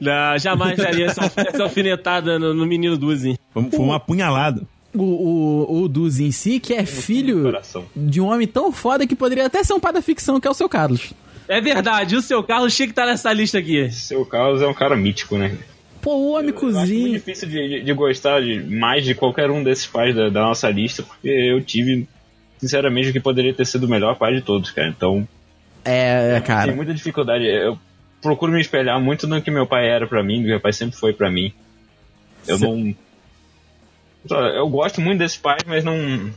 Speaker 3: Não, jamais daria essa, essa alfinetada no, no menino Duzi.
Speaker 5: Foi, foi uma apunhalada.
Speaker 2: O, o, o Duz em si, que é filho de um homem tão foda que poderia até ser um pai da ficção, que é o seu Carlos.
Speaker 3: É verdade, o seu Carlos tinha que estar nessa lista aqui.
Speaker 4: Seu Carlos é um cara mítico, né?
Speaker 2: Pô, o homem cozinha.
Speaker 4: difícil de, de- de gostar de mais de qualquer um desses pais da, da nossa lista, porque eu tive, sinceramente, o que poderia ter sido o melhor pai de todos, cara. Então,
Speaker 2: É, cara.
Speaker 4: Tem muita dificuldade. Eu procuro me espelhar muito no que meu pai era pra mim, do que meu pai sempre foi pra mim. Eu
Speaker 2: Cê-
Speaker 4: não. Eu gosto muito desses pais, mas não.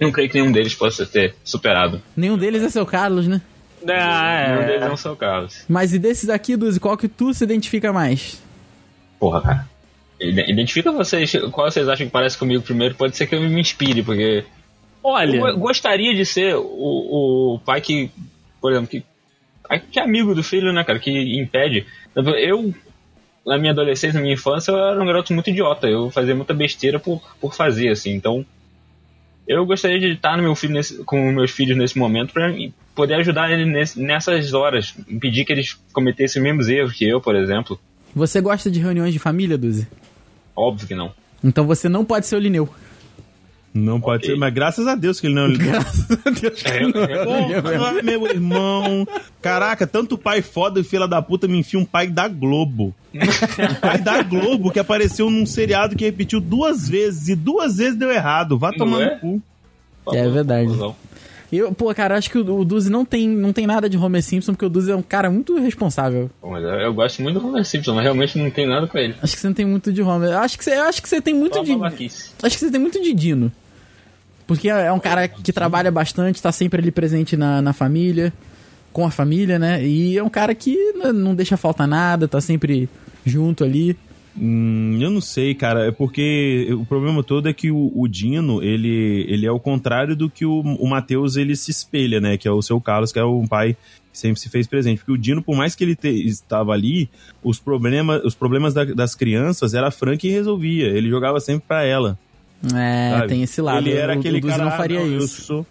Speaker 4: Não creio que nenhum deles possa ter superado.
Speaker 2: Nenhum deles é seu Carlos, né?
Speaker 3: Ah,
Speaker 4: Nenhum deles
Speaker 3: é.
Speaker 4: é o seu Carlos.
Speaker 2: Mas e desses aqui, Duzi, qual que tu se identifica mais?
Speaker 4: Porra, cara. Ide- Identifica vocês, qual vocês acham que parece comigo primeiro, pode ser que eu me inspire, porque
Speaker 3: Olha,
Speaker 4: eu gostaria de ser o, o pai que, por exemplo, que, que é amigo do filho, né, cara, que impede. Eu, na minha adolescência, na minha infância, eu era um garoto muito idiota, eu fazia muita besteira por, por fazer, assim, então eu gostaria de estar no meu filho nesse- com meus filhos nesse momento para poder ajudar ele nesse- nessas horas, impedir que eles cometessem os mesmos erros que eu, por exemplo.
Speaker 2: Você gosta de reuniões de família, Duzi?
Speaker 4: Óbvio que não.
Speaker 2: Então você não pode ser o Lineu.
Speaker 5: Não pode ser, mas graças a Deus que ele não.
Speaker 2: Graças a Deus.
Speaker 4: É, eu- eu-
Speaker 5: Porra, meu irmão. Caraca, tanto pai foda e fila da puta me enfia um pai da Globo. Um pai da Globo que apareceu num seriado que repetiu duas vezes e duas vezes deu errado. Vá
Speaker 4: Não
Speaker 5: tomar
Speaker 4: é?
Speaker 5: no cu.
Speaker 2: É verdade.
Speaker 4: Confusão.
Speaker 2: Eu, pô, cara, acho que o, o Duzi não tem, não tem nada de Homer Simpson, porque o Duzi é um cara muito responsável.
Speaker 4: Mas eu, eu gosto muito do Homer Simpson, mas realmente não tem nada com ele.
Speaker 2: Acho que você não tem muito de Homer. Acho que você, acho que você tem muito
Speaker 4: Só
Speaker 2: de. Acho que você tem muito de Dino. Porque é um cara que trabalha bastante, tá sempre ali presente na, na família, com a família, né? E é um cara que não deixa faltar nada, tá sempre junto ali.
Speaker 5: Hum, eu não sei, cara. É porque o problema todo é que o, o Dino, ele, ele é o contrário do que o, o Matheus ele se espelha, né? Que é o seu Carlos, que é um pai que sempre se fez presente. Porque o Dino, por mais que ele te- estava ali, os, problema, os problemas da- das crianças era a Fran que resolvia. Ele jogava sempre pra ela.
Speaker 2: É,
Speaker 5: sabe?
Speaker 2: tem esse lado.
Speaker 5: Ele era
Speaker 2: o,
Speaker 5: aquele
Speaker 2: o
Speaker 5: cara,
Speaker 2: não
Speaker 5: ah,
Speaker 2: faria
Speaker 5: eu
Speaker 2: isso.
Speaker 5: sou-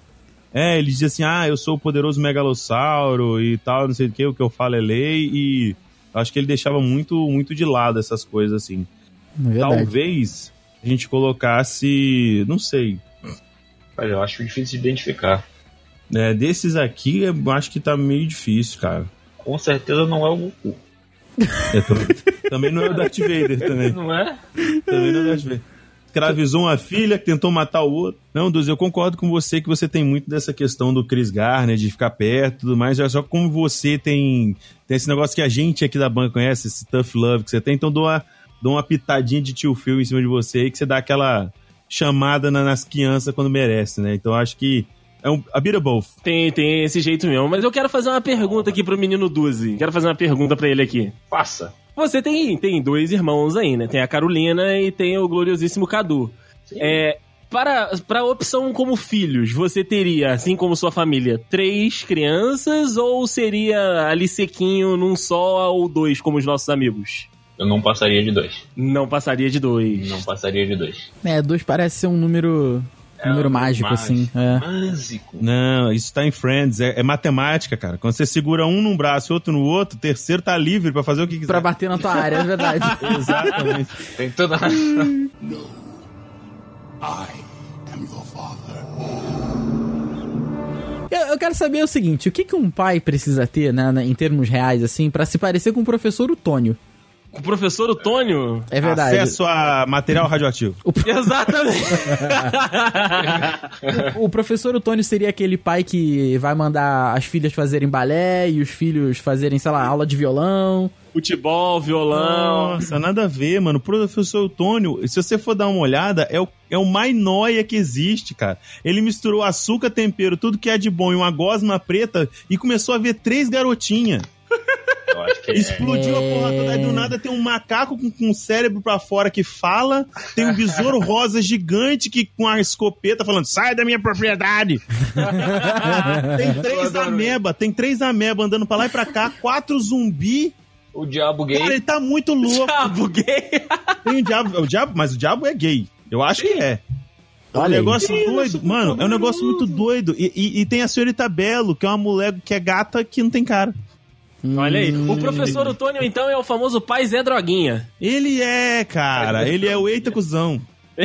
Speaker 5: É, ele dizia assim, ah, eu sou o poderoso megalossauro e tal, não sei o que, o que eu falo é lei, e acho que ele deixava muito, muito de lado essas coisas, assim.
Speaker 2: É.
Speaker 5: Talvez a gente colocasse, não sei,
Speaker 4: Olha, eu acho difícil de identificar.
Speaker 5: né, desses aqui, eu acho que tá meio difícil, cara.
Speaker 4: Com certeza não é o Goku.
Speaker 5: É, tô- também não é o Darth Vader, também.
Speaker 4: Não é?
Speaker 5: Também não é o Darth Vader. Escravizou uma filha que tentou matar o outro. Não, Duz, eu concordo com você que você tem muito dessa questão do Chris Garner, de ficar perto e tudo mais. É só como você tem, tem esse negócio que a gente aqui da banca conhece, esse tough love que você tem. Então dou uma, dou uma pitadinha de tio Phil em cima de você aí, que você dá aquela chamada na- nas crianças quando merece, né? Então acho que é um, a bit of both.
Speaker 3: tem, tem esse jeito mesmo. Mas eu quero fazer uma pergunta aqui pro menino Duzi. Quero fazer uma pergunta pra ele aqui.
Speaker 4: Faça.
Speaker 3: Você tem, tem dois irmãos aí, né? Tem a Carolina e tem o gloriosíssimo Cadu. É, para, para a opção como filhos, você teria, assim como sua família, três crianças ou seria ali sequinho num só ou dois, como os nossos amigos?
Speaker 4: Eu não passaria de dois.
Speaker 3: Não passaria de dois.
Speaker 4: Não passaria de dois.
Speaker 2: É, dois parece ser um número,
Speaker 4: É
Speaker 2: número
Speaker 4: um
Speaker 2: mágico,
Speaker 4: mágico.
Speaker 2: assim. É.
Speaker 4: Mágico.
Speaker 5: Não, isso tá em Friends, é, é matemática, cara. Quando você segura um num braço e outro no outro, o terceiro tá livre pra fazer o que quiser.
Speaker 2: Pra bater na tua área, é verdade.
Speaker 5: Exatamente.
Speaker 4: Tem toda
Speaker 2: Eu, eu quero saber o seguinte, o que, que um pai precisa ter, né, né, em termos reais, assim, pra se parecer com o professor Otônio?
Speaker 3: O professor Otônio?
Speaker 2: É verdade.
Speaker 5: Acesso a material radioativo.
Speaker 3: Exatamente.
Speaker 2: O professor Otônio seria aquele pai que vai mandar as filhas fazerem balé e os filhos fazerem, sei lá, aula de violão.
Speaker 3: Futebol, violão.
Speaker 5: Nossa, nada a ver, mano. O professor Eutônio, se você for dar uma olhada, é o, é o mais nóia que existe, cara. Ele misturou açúcar, tempero, tudo que é de bom e uma gosma preta e começou a ver três garotinhas.
Speaker 4: Eu acho que é.
Speaker 5: Explodiu a porra toda. Aí do nada tem um macaco com, com o cérebro pra fora que fala. Tem um besouro rosa gigante que com a escopeta falando: sai da minha propriedade. tem três ameba, tem três ameba andando pra lá e pra cá, quatro zumbi.
Speaker 4: O diabo gay.
Speaker 5: Cara, ele tá muito louco.
Speaker 3: Diabo gay.
Speaker 5: Tem o diabo, o diabo, mas o diabo é gay. Eu acho que é. É um
Speaker 2: Olha aí.
Speaker 5: negócio doido. Mano, é um negócio muito doido. E, e- e tem a senhorita Belo, que é uma mulher que é gata que não tem cara.
Speaker 3: Olha aí. O professor Otônio, então, é o famoso pai Zé Droguinha.
Speaker 5: Ele é, cara. Ele é o eita cuzão.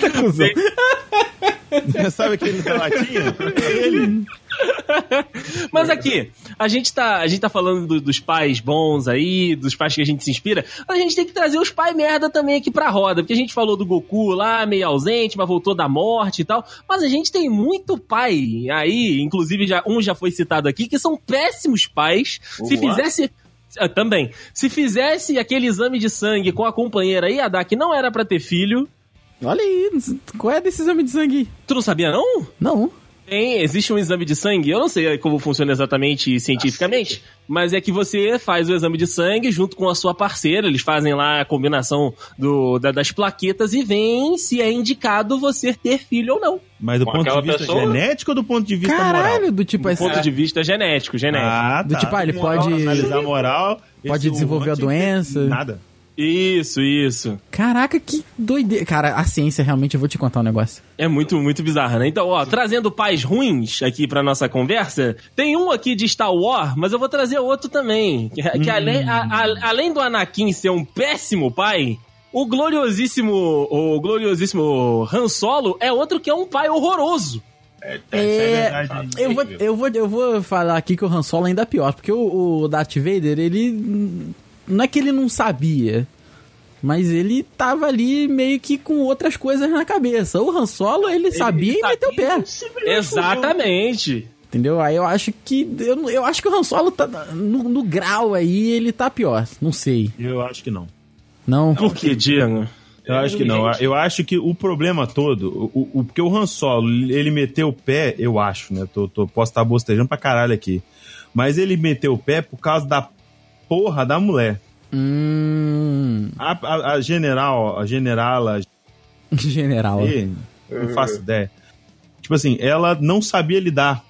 Speaker 2: Tá cuzão.
Speaker 5: Sabe aquele da latinha? É ele.
Speaker 3: Mas aqui, a gente tá, a gente tá falando do- dos pais bons aí, dos pais que a gente se inspira, mas a gente tem que trazer os pais merda também aqui pra roda, porque a gente falou do Goku lá, meio ausente, mas voltou da morte e tal, mas a gente tem muito pai aí, inclusive já, um já foi citado aqui, que são péssimos pais. Se
Speaker 4: Uau.
Speaker 3: fizesse... Ah, também. Se fizesse aquele exame de sangue com a companheira ia dar que não era pra ter filho,
Speaker 2: Olha aí, qual é desse exame de sangue? aí?
Speaker 3: tu não sabia não?
Speaker 2: Não.
Speaker 3: Tem, existe um exame de sangue, eu não sei como funciona exatamente cientificamente, mas é que você faz o exame de sangue junto com a sua parceira, eles fazem lá a combinação do, da- das plaquetas e veem se é indicado você ter filho ou não.
Speaker 5: Mas do
Speaker 4: Com
Speaker 5: ponto de vista
Speaker 4: pessoa?
Speaker 5: genético ou do ponto de vista
Speaker 2: Caralho,
Speaker 5: moral?
Speaker 2: do tipo
Speaker 3: Do
Speaker 2: esse.
Speaker 3: ponto de vista genético, genético.
Speaker 5: Ah,
Speaker 2: Do
Speaker 5: tá.
Speaker 2: tipo, ah, ele
Speaker 5: Moral,
Speaker 2: pode-
Speaker 5: Analisar moral.
Speaker 2: pode desenvolver a doença.
Speaker 5: Nada.
Speaker 3: Isso, isso.
Speaker 2: Caraca, que doideira. Cara, a ciência realmente, eu vou te contar um negócio.
Speaker 3: É muito, muito bizarro, né? Então, ó, trazendo pais ruins aqui pra nossa conversa, tem um aqui de Star Wars, mas eu vou trazer outro também. Que, que além, a- a- além do Anakin ser um péssimo pai, o gloriosíssimo, o gloriosíssimo Han Solo é outro que é um pai horroroso.
Speaker 2: É,
Speaker 5: verdade.
Speaker 2: eu, vou, eu, vou, eu vou falar aqui que o Han Solo ainda é pior, porque o, o Darth Vader, ele. Não é que ele não sabia, mas ele tava ali meio que com outras coisas na cabeça. O Han Solo, ele, sabia e meteu o pé.
Speaker 3: Exatamente.
Speaker 2: Entendeu? Aí eu acho que. Eu, eu acho que o Han Solo tá. No, no grau aí, ele tá pior. Não sei.
Speaker 5: Eu acho que não.
Speaker 2: Não.
Speaker 3: Por que, Diego?
Speaker 5: Eu acho que não. Eu acho que o problema todo, o, o- porque o Han Solo, ele meteu o pé, eu acho, né? Tô, tô- posso estar bostejando pra caralho aqui. Mas ele meteu o pé por causa da porra da mulher.
Speaker 2: Hum.
Speaker 5: A, a- a general, a generala,
Speaker 2: General.
Speaker 5: não faço ideia. Tipo assim, ela não sabia lidar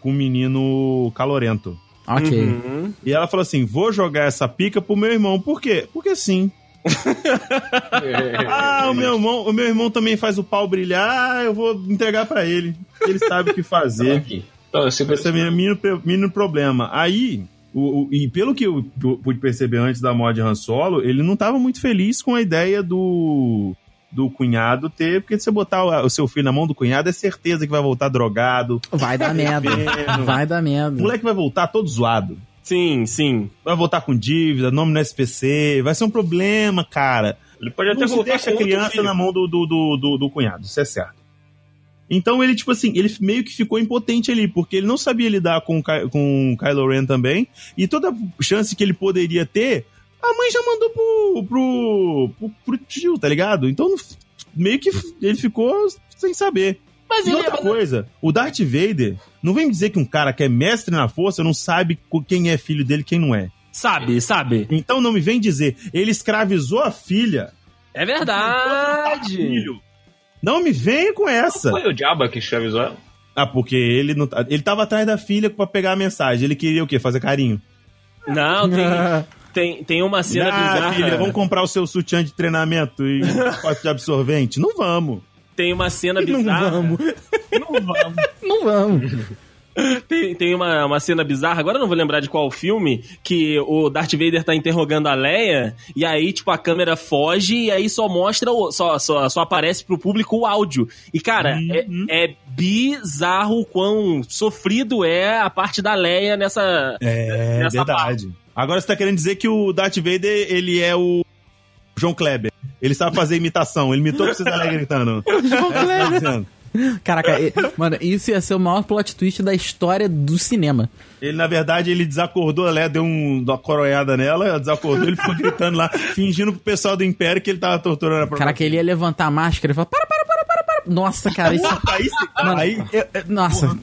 Speaker 5: com o menino calorento.
Speaker 2: Ok.
Speaker 3: Uhum.
Speaker 5: E ela falou assim: vou jogar essa pica pro meu irmão. Por quê? Porque sim. Ah, o meu irmão, o meu irmão também faz o pau brilhar, eu vou entregar pra ele. Ele sabe o que fazer.
Speaker 4: Então,
Speaker 5: Esse é o menino, menino problema. Aí, o, o- e pelo que eu pu- pude perceber antes da morte de Han Solo, ele não tava muito feliz com a ideia do do cunhado ter, porque se você botar o, o seu filho na mão do cunhado, é certeza que vai voltar drogado.
Speaker 2: Vai dar merda. Vai dar
Speaker 5: O
Speaker 2: merda.
Speaker 5: moleque vai voltar todo zoado.
Speaker 3: Sim, sim.
Speaker 5: Vai voltar com dívida, nome no SPC, vai ser um problema, cara.
Speaker 4: Ele pode até
Speaker 5: Não se
Speaker 4: voltar
Speaker 5: deixa a criança na mão do, do, do, do, do cunhado, isso é certo. Então ele, tipo assim, ele meio que ficou impotente ali, porque ele não sabia lidar com, o Ky- com Kylo Ren também, e toda chance que ele poderia ter, a mãe já mandou pro, pro, pro, pro tio, tá ligado? Então meio que ele ficou sem saber.
Speaker 3: Mas
Speaker 5: E outra
Speaker 3: é...
Speaker 5: coisa, o Darth Vader, não vem me dizer que um cara que é mestre na força não sabe quem é filho dele e quem não é.
Speaker 3: Sabe, sabe?
Speaker 5: Então não me vem dizer, ele escravizou a filha
Speaker 3: É verdade.
Speaker 5: filho. Não me venha com essa.
Speaker 4: Foi o Diaba que escravizou ela?
Speaker 5: Ah, porque ele não tá- ele tava atrás da filha pra pegar a mensagem. Ele queria o quê? Fazer carinho.
Speaker 3: Não, tem, tem, tem uma cena
Speaker 5: ah,
Speaker 3: bizarra.
Speaker 5: filha, vamos comprar o seu sutiã de treinamento e um pacote de absorvente? Não vamos.
Speaker 3: Tem uma cena
Speaker 2: Não
Speaker 3: bizarra.
Speaker 2: vamos.
Speaker 5: Não vamos.
Speaker 2: Não vamos.
Speaker 3: Tem, tem uma, uma cena bizarra, agora eu não vou lembrar de qual filme, que o Darth Vader tá interrogando a Leia, e aí, tipo, a câmera foge e aí só mostra, o, só, só, só aparece pro público o áudio. E, cara,
Speaker 5: Uhum.
Speaker 3: é, é bizarro o quão sofrido é a parte da Leia nessa.
Speaker 5: É
Speaker 3: Nessa
Speaker 5: verdade. Agora você tá querendo dizer que o Darth Vader, ele é o João Kleber. Ele sabe fazer imitação. Ele imitou o estão gritando.
Speaker 2: João
Speaker 5: É, tá
Speaker 2: Kleber. Caraca, e- mano, isso ia ser o maior plot twist da história do cinema.
Speaker 5: Ele, na verdade, ele desacordou, a Leia deu um, uma coronhada nela, ela desacordou, ele ficou gritando lá, fingindo pro pessoal do Império que ele tava torturando a própria
Speaker 2: Caraca, ele ia levantar a máscara e falar: para, para, para, para, para. Nossa, cara, isso.
Speaker 5: Aí, sim,
Speaker 2: Mano,
Speaker 5: aí
Speaker 2: eu- eu- nossa.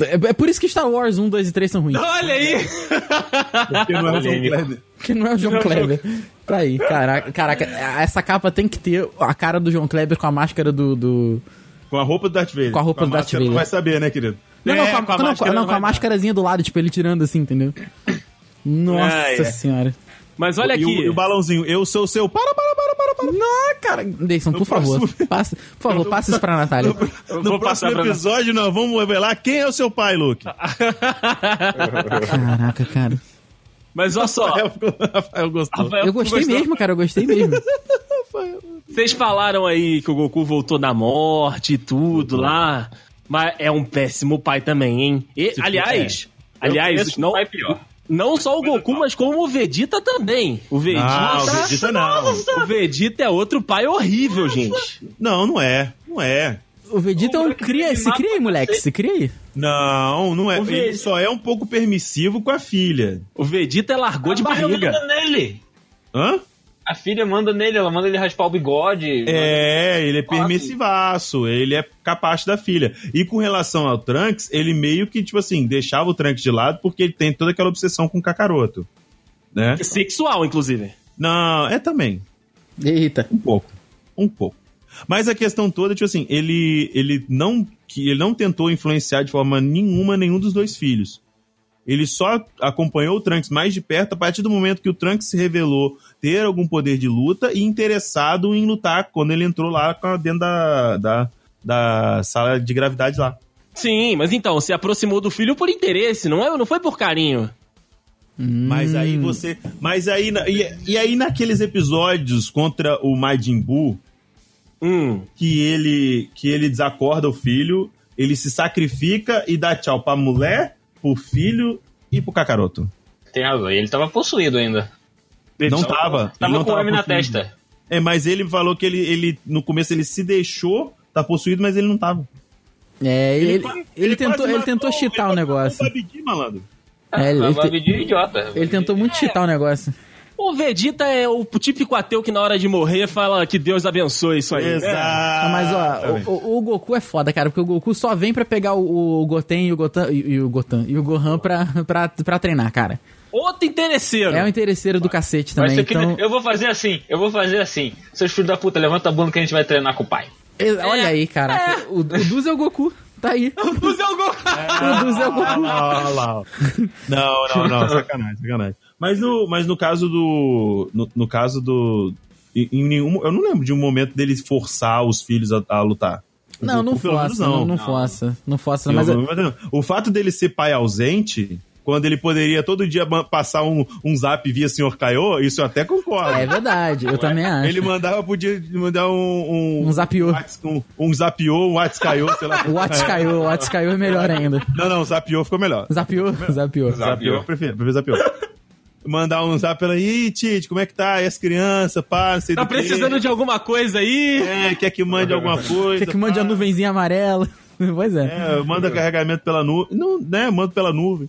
Speaker 2: É, é por isso que Star Wars 1, 2 e 3 são ruins.
Speaker 3: Olha aí!
Speaker 5: porque não é o João Kleber.
Speaker 2: Porque não é o João Kleber. Tá aí, caraca, caraca, essa capa tem que ter a cara do João Kleber com a máscara do. do...
Speaker 5: Com a roupa do Darth Vader.
Speaker 2: Com a roupa do Darth Vader.
Speaker 5: Não vai saber, né, querido?
Speaker 2: Não, não,
Speaker 3: É,
Speaker 2: com a,
Speaker 3: com a
Speaker 2: não,
Speaker 3: máscara
Speaker 2: não,
Speaker 3: não
Speaker 2: com a máscarazinha do lado, tipo, ele tirando assim, entendeu? Nossa
Speaker 3: Ah, é.
Speaker 2: senhora.
Speaker 3: Mas olha
Speaker 5: E o,
Speaker 3: aqui.
Speaker 5: e o balãozinho, eu sou o seu. Para, para, para, para, para.
Speaker 2: Não, cara. Deison, por
Speaker 5: No
Speaker 2: favor.
Speaker 5: próximo-
Speaker 2: Passa, por favor, passa isso pra Natália.
Speaker 5: No
Speaker 3: passar
Speaker 5: próximo
Speaker 3: pra-
Speaker 5: episódio, nós vamos revelar quem é o seu pai, Luke.
Speaker 2: Caraca, cara.
Speaker 3: Mas olha só.
Speaker 5: Rafael, Rafael gostou.
Speaker 3: Rafael
Speaker 2: Eu gostei
Speaker 3: gostou.
Speaker 2: mesmo, cara, eu gostei mesmo.
Speaker 3: Vocês falaram aí que o Goku voltou da morte e tudo lá. Mas é um péssimo pai também, hein? E, aliás,
Speaker 4: Eu
Speaker 3: aliás, não,
Speaker 4: pai pior.
Speaker 3: não só o Goku, mas como o Vegeta também. O Vegeta,
Speaker 5: Não, o Vegeta não.
Speaker 3: o Vegeta é outro pai horrível, gente.
Speaker 5: Não, não é. Não é.
Speaker 2: O Vegeta é um cria, se cria aí, moleque, se cria aí.
Speaker 5: Não, não é.
Speaker 3: O
Speaker 5: Ele
Speaker 3: Vegeta-
Speaker 5: só é um pouco permissivo com a filha.
Speaker 3: O Vegeta largou de
Speaker 4: A filha
Speaker 3: barriga.
Speaker 4: manda nele.
Speaker 5: Hã?
Speaker 4: A filha manda nele, ela manda ele raspar o bigode.
Speaker 5: É, ele é permissivaço, ele é capaz da filha. E com relação ao Trunks, ele meio que, tipo assim, deixava o Trunks de lado porque ele tem toda aquela obsessão com o Kakaroto. Né?
Speaker 3: Sexual, inclusive.
Speaker 5: Não, é também.
Speaker 2: Eita.
Speaker 5: Um pouco. Um pouco. Mas a questão toda, tipo assim, ele, ele, não, que ele não tentou influenciar de forma nenhuma nenhum dos dois filhos. Ele só acompanhou o Trunks mais de perto a partir do momento que o Trunks se revelou ter algum poder de luta e interessado em lutar quando ele entrou lá dentro da, da, da sala de gravidade lá.
Speaker 3: Sim, mas então, se aproximou do filho por interesse, não, é, não foi por carinho.
Speaker 5: Mas aí você. Mas aí. E, e aí naqueles episódios contra o Majin Buu,
Speaker 3: Hum.
Speaker 5: que ele que ele desacorda o filho, ele se sacrifica e dá tchau pra mulher, pro filho e pro Kakaroto.
Speaker 4: Tem razão, e ele tava possuído ainda.
Speaker 5: Não
Speaker 3: Então,
Speaker 5: tava. ele
Speaker 4: Tava
Speaker 5: não
Speaker 4: com o M na testa.
Speaker 5: É, mas ele falou que ele, ele no começo ele se deixou, tá possuído, mas ele não tava.
Speaker 2: É, ele, ele,
Speaker 5: quase-
Speaker 2: tentou,
Speaker 5: quase
Speaker 2: ele tentou cheatar o
Speaker 5: ele
Speaker 2: negócio.
Speaker 5: Babidi, malandro.
Speaker 2: É, ele, ele
Speaker 4: Babidi é idiota.
Speaker 2: ele tentou muito cheatar o negócio.
Speaker 3: O Vegeta é o típico ateu que na hora de morrer fala que Deus abençoe isso aí.
Speaker 5: Exato.
Speaker 2: Ah, mas ó, o, o- o Goku é foda, cara, porque o Goku só vem pra pegar o, o Goten e o Gotan e, e o Gotan e o Gohan pra, pra, pra treinar, cara.
Speaker 3: Outro interesseiro.
Speaker 2: É um interesseiro do cacete também, então...
Speaker 4: Eu vou fazer assim, eu vou fazer assim. Seus filhos da puta, levanta a bunda que a gente vai treinar com o pai.
Speaker 2: E- Olha aí, cara. O, o Duz é o Goku. Tá aí.
Speaker 3: Os é o Goku.
Speaker 2: O Duz é o Goku.
Speaker 5: Olha lá, ó. Não, não, não, sacanagem, sacanagem. Mas no, mas no caso do. No, no caso do. Em, em nenhum. Eu não lembro de um momento dele forçar os filhos a, a lutar.
Speaker 2: Não, não força, não, não força. Não força,
Speaker 5: Eu-
Speaker 2: mas... é-
Speaker 5: eu- O fato dele ser pai ausente, quando ele poderia todo dia passar um, um zap via Sr. Kaiô, isso eu até concordo.
Speaker 2: É verdade, eu também acho.
Speaker 5: Ele mandava, podia mandar um. Um,
Speaker 2: Um zapiô.
Speaker 5: Um, um zapiô, um Whats sei lá.
Speaker 2: O Whats caiu, o Whats caiu é melhor ainda.
Speaker 5: Não, não, zapiô ficou melhor.
Speaker 2: Zapiou, zapiou.
Speaker 5: Zapiô, eu prefiro, prefiro zapiô. Mandar um zap pra ela, ih, Tite, como é que tá? E as crianças, pá, não sei
Speaker 3: Tá
Speaker 5: do quê.
Speaker 3: precisando de alguma coisa aí?
Speaker 5: É, quer que mande alguma coisa.
Speaker 2: Quer que mande a
Speaker 5: pá.
Speaker 2: nuvenzinha amarela? Pois é.
Speaker 5: É, manda carregamento pela nuvem. Não, né, manda pela nuvem.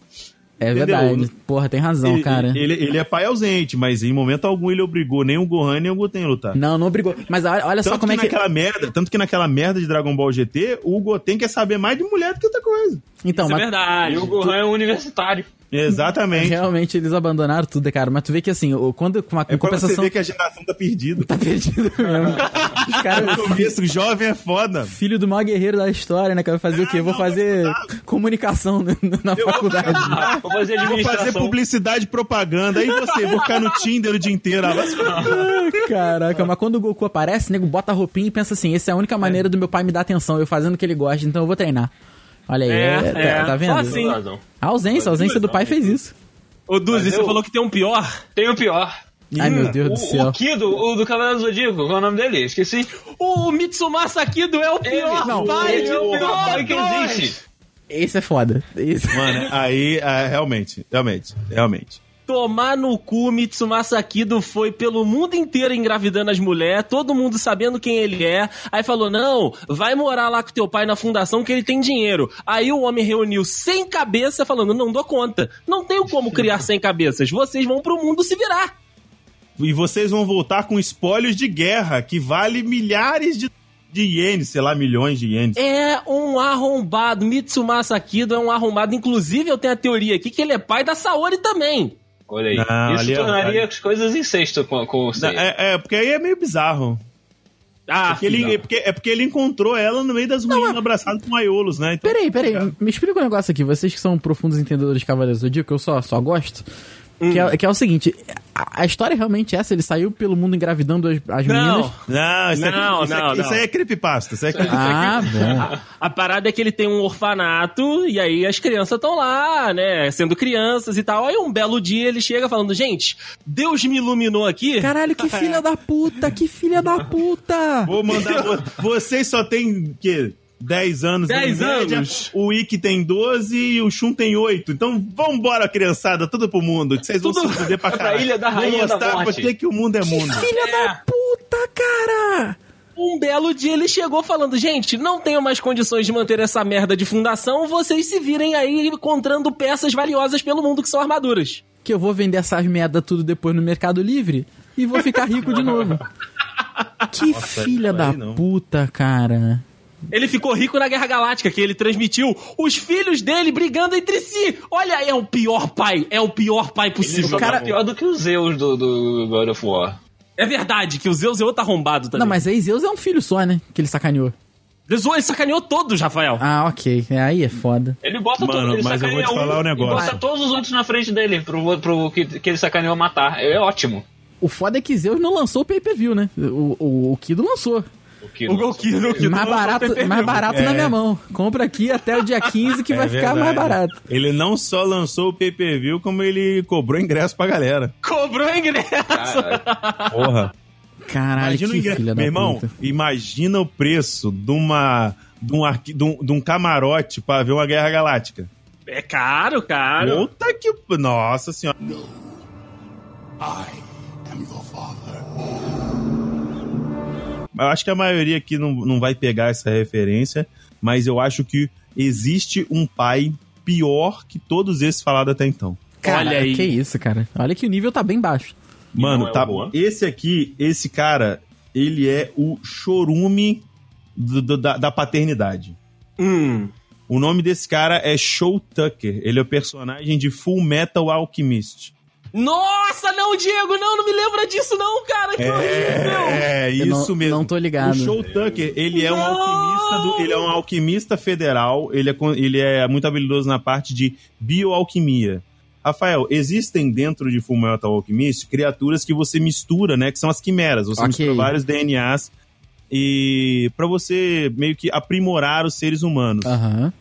Speaker 2: É
Speaker 5: Entendeu?
Speaker 2: verdade. Porra, tem razão,
Speaker 5: ele,
Speaker 2: cara.
Speaker 5: Ele, ele é pai ausente, mas em momento algum ele obrigou nem o Gohan nem o Goten a lutar.
Speaker 2: Não, não brigou. Mas olha, olha só como
Speaker 5: que,
Speaker 2: é que.
Speaker 5: naquela merda, tanto que naquela merda de Dragon Ball GT, o Goten quer saber mais de mulher do que outra coisa.
Speaker 2: Então,
Speaker 3: Isso é
Speaker 2: mas
Speaker 3: verdade.
Speaker 4: E o Gohan é um universitário.
Speaker 5: Exatamente.
Speaker 2: realmente eles abandonaram tudo, cara. Mas tu vê que assim, quando com uma
Speaker 5: É quando você
Speaker 2: compensação.
Speaker 5: vê que a geração tá perdida.
Speaker 2: Tá perdido mesmo. Os caras.
Speaker 5: No começo, jovem é foda.
Speaker 2: Filho do maior guerreiro da história, né? Que vai fazer o quê? Eu vou
Speaker 5: não,
Speaker 2: fazer comunicação na-
Speaker 5: Eu vou
Speaker 2: faculdade.
Speaker 5: ficar-
Speaker 4: Vou fazer
Speaker 5: Vou fazer publicidade e propaganda. Aí você, vou ficar no Tinder o dia inteiro. Ah.
Speaker 2: Ah, Caraca, mas quando o Goku aparece, o nego bota a roupinha e pensa assim: essa é a única maneira do meu pai me dar atenção, eu fazendo o que ele gosta, então eu vou treinar. Olha aí,
Speaker 3: É,
Speaker 2: é, tá,
Speaker 3: é.
Speaker 2: tá vendo?
Speaker 3: Só assim.
Speaker 2: A ausência, a ausência do pai fez isso.
Speaker 3: Ô, Duzi,
Speaker 4: Mas
Speaker 3: você
Speaker 4: eu-
Speaker 3: falou que tem um pior.
Speaker 4: Tem o pior.
Speaker 2: Ai, meu Deus do céu.
Speaker 4: o Kido, o do Cavaleiro do Zodíaco, qual é o nome dele? Esqueci.
Speaker 3: O Mitsumasa Kido é o pior
Speaker 2: não,
Speaker 3: pai
Speaker 4: ele
Speaker 3: de
Speaker 4: é o pior pai que existe.
Speaker 2: Esse é foda. Esse...
Speaker 5: Mano, aí, é, realmente, realmente, realmente.
Speaker 3: Tomar no cu, Mitsumasa Kido foi pelo mundo inteiro engravidando as mulheres, todo mundo sabendo quem ele é. Aí falou: não, vai morar lá com teu pai na fundação que ele tem dinheiro. Aí o homem reuniu sem cabeça, falando: não dou conta. Não tenho como criar sem cabeças. Vocês vão pro mundo se virar.
Speaker 5: E vocês vão voltar com espólios de guerra, que vale milhares de, de ienes, sei lá, milhões de ienes.
Speaker 3: É um arrombado. Mitsumasa Kido é um arrombado. Inclusive, eu tenho a teoria aqui que ele é pai da Saori também.
Speaker 4: Olha aí.
Speaker 5: Não,
Speaker 4: Isso
Speaker 5: ali é
Speaker 4: tornaria
Speaker 5: verdade.
Speaker 4: as coisas incesto com, com o
Speaker 5: Não. É, é, porque aí é meio bizarro.
Speaker 3: Ah,
Speaker 5: Porque ele, é, porque, é porque ele encontrou ela no meio das ruínas, abraçado com Aiolos, né? Então,
Speaker 2: Peraí, peraí, me explica um negócio aqui. Vocês que são profundos entendedores de Cavaleiros do Zodíaco, eu só, só gosto.
Speaker 5: Hum.
Speaker 2: Que, é, que é o seguinte: a, a história é realmente essa? Ele saiu pelo mundo engravidando as, as
Speaker 3: Não,
Speaker 2: meninas?
Speaker 5: Não, isso,
Speaker 3: Não,
Speaker 5: é, isso,
Speaker 3: não,
Speaker 5: é, isso aí é creepypasta. Isso é creepypasta.
Speaker 2: Ah,
Speaker 3: a, a parada é que ele tem um orfanato e aí as crianças estão lá, né, sendo crianças e tal. Aí um belo dia ele chega falando, gente, Deus me iluminou aqui.
Speaker 2: Caralho, que filha da puta, que filha da puta!
Speaker 5: Vou mandar. vo- Vocês só tem que 10 anos.
Speaker 3: 10
Speaker 5: em média.
Speaker 3: anos.
Speaker 5: O Ikki tem 12 e o Shun tem 8. Então vambora, criançada, tudo pro mundo. Que vocês vão
Speaker 3: Tudo
Speaker 5: se fuder pra
Speaker 4: pra
Speaker 5: caralho.
Speaker 4: Ilha da
Speaker 5: Vou
Speaker 4: Rainha da
Speaker 5: mostrar
Speaker 4: Morte.
Speaker 5: por que que o mundo é mundo.
Speaker 2: Filha da puta, cara!
Speaker 3: Um belo dia ele chegou falando, gente, não tenho mais condições de manter essa merda de fundação, vocês se virem aí encontrando peças valiosas pelo mundo que são armaduras.
Speaker 2: Que eu vou vender essas merda tudo depois no Mercado Livre e vou ficar rico de novo. Que filha
Speaker 5: isso
Speaker 2: da
Speaker 5: não.
Speaker 2: puta, cara.
Speaker 3: Ele ficou rico na Guerra Galáctica, que ele transmitiu os filhos dele brigando entre si. Olha, é o pior pai, é o pior pai
Speaker 4: Ele
Speaker 3: possível.
Speaker 4: só
Speaker 2: cara-
Speaker 4: tá pior do que os Zeus do, do God of War.
Speaker 3: É verdade que o Zeus é outro arrombado também.
Speaker 2: Não, mas aí Zeus é um filho só, né? Que ele sacaneou.
Speaker 3: Ele zoou, ele sacaneou todos, Rafael.
Speaker 2: Ah, ok. É, aí é foda.
Speaker 4: Ele bota
Speaker 5: Mano,
Speaker 4: todo, ele
Speaker 5: mas eu vou te falar
Speaker 4: um
Speaker 5: um negócio.
Speaker 4: E bota todos os outros na frente dele pro, pro que, que ele sacaneou matar. É ótimo.
Speaker 2: O foda é que Zeus não lançou o pay-per-view, né? O, o, o Kido lançou.
Speaker 4: O que
Speaker 3: O Golkino,
Speaker 2: mais barato, mais barato na minha mão. Compra aqui até o dia 15 que
Speaker 5: É
Speaker 2: vai ficar mais
Speaker 5: verdade.
Speaker 2: barato.
Speaker 5: Ele não só lançou o pay-per-view, como ele cobrou ingresso pra galera.
Speaker 3: cobrou ingresso.
Speaker 5: Porra.
Speaker 2: Caralho,
Speaker 5: Imagina
Speaker 2: que
Speaker 5: ingresso.
Speaker 2: filha da
Speaker 5: Meu irmão,
Speaker 2: puta.
Speaker 5: imagina o preço de uma. De um, arqui- de, um, de um camarote pra ver uma guerra galáctica.
Speaker 3: É caro, caro.
Speaker 5: Puta que. Nossa senhora. Eu acho que a maioria aqui não, não vai pegar essa referência, mas eu acho que existe um pai pior que todos esses falados até então.
Speaker 2: Cara,
Speaker 3: Olha aí.
Speaker 2: que isso, cara. Olha que o nível tá bem baixo.
Speaker 5: Mano,
Speaker 4: é
Speaker 5: tá.
Speaker 4: Juan?
Speaker 5: Esse aqui, esse cara, ele é o chorume do- do- da, da paternidade.
Speaker 3: Hum.
Speaker 5: O nome desse cara é Show Tucker. Ele é o personagem de Full Metal Alchemist.
Speaker 3: Nossa, não, Diego, não, não me lembra disso não, cara, que horrível.
Speaker 5: É, isso
Speaker 2: não-
Speaker 5: mesmo.
Speaker 2: não tô ligado.
Speaker 5: O Show Tucker, ele é um
Speaker 3: Não!
Speaker 5: alquimista do- ele é um alquimista federal, ele é, ele é muito habilidoso na parte de bioalquimia. Rafael, existem dentro de Full Metal Alchemist criaturas que você mistura, né, que são as quimeras. Você
Speaker 2: Ok.
Speaker 5: mistura vários DNAs e para você meio que aprimorar os seres humanos.
Speaker 2: Aham.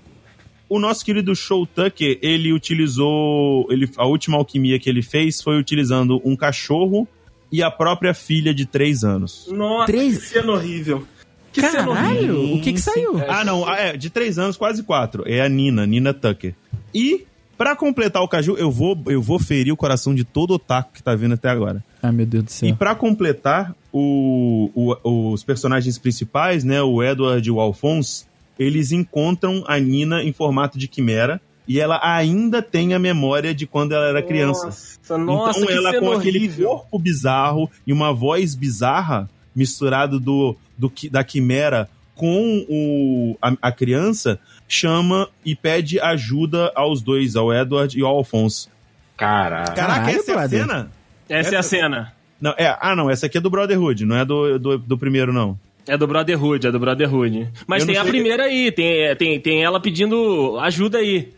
Speaker 5: O nosso querido Show Tucker, ele utilizou. Ele, a última alquimia que ele fez foi utilizando um cachorro e a própria filha de três anos.
Speaker 3: Nossa,
Speaker 2: Três-
Speaker 3: que cena horrível. Que cena horrível.
Speaker 2: Caralho, o que que saiu?
Speaker 5: Ah, não, ah, é, de três anos, quase quatro. É a Nina, Nina Tucker. E, pra completar o caju, eu vou, eu vou ferir o coração de todo otaku que tá vindo até agora.
Speaker 2: Ah, meu Deus do
Speaker 5: E
Speaker 2: céu.
Speaker 5: pra completar, o- o- os personagens principais, né, o Edward e o Alphonse, eles encontram a Nina em formato de quimera e ela ainda tem a memória de quando ela era criança.
Speaker 3: Nossa, nossa,
Speaker 5: então
Speaker 3: que
Speaker 5: ela com aquele
Speaker 3: horrível.
Speaker 5: corpo bizarro e uma voz bizarra misturado do, do da quimera com o, a, a criança chama e pede ajuda aos dois, ao Edward e ao Alphonse. Caraca,
Speaker 2: Caralho,
Speaker 5: essa é a cena?
Speaker 3: Essa é a cena.
Speaker 5: Não, é, ah, não, essa aqui é do Brotherhood, não é do, do, do primeiro, não.
Speaker 3: É do Brotherhood, é do Brotherhood. Mas
Speaker 5: Eu
Speaker 3: tem a
Speaker 5: sei-
Speaker 3: primeira aí, tem, tem, tem ela pedindo ajuda aí.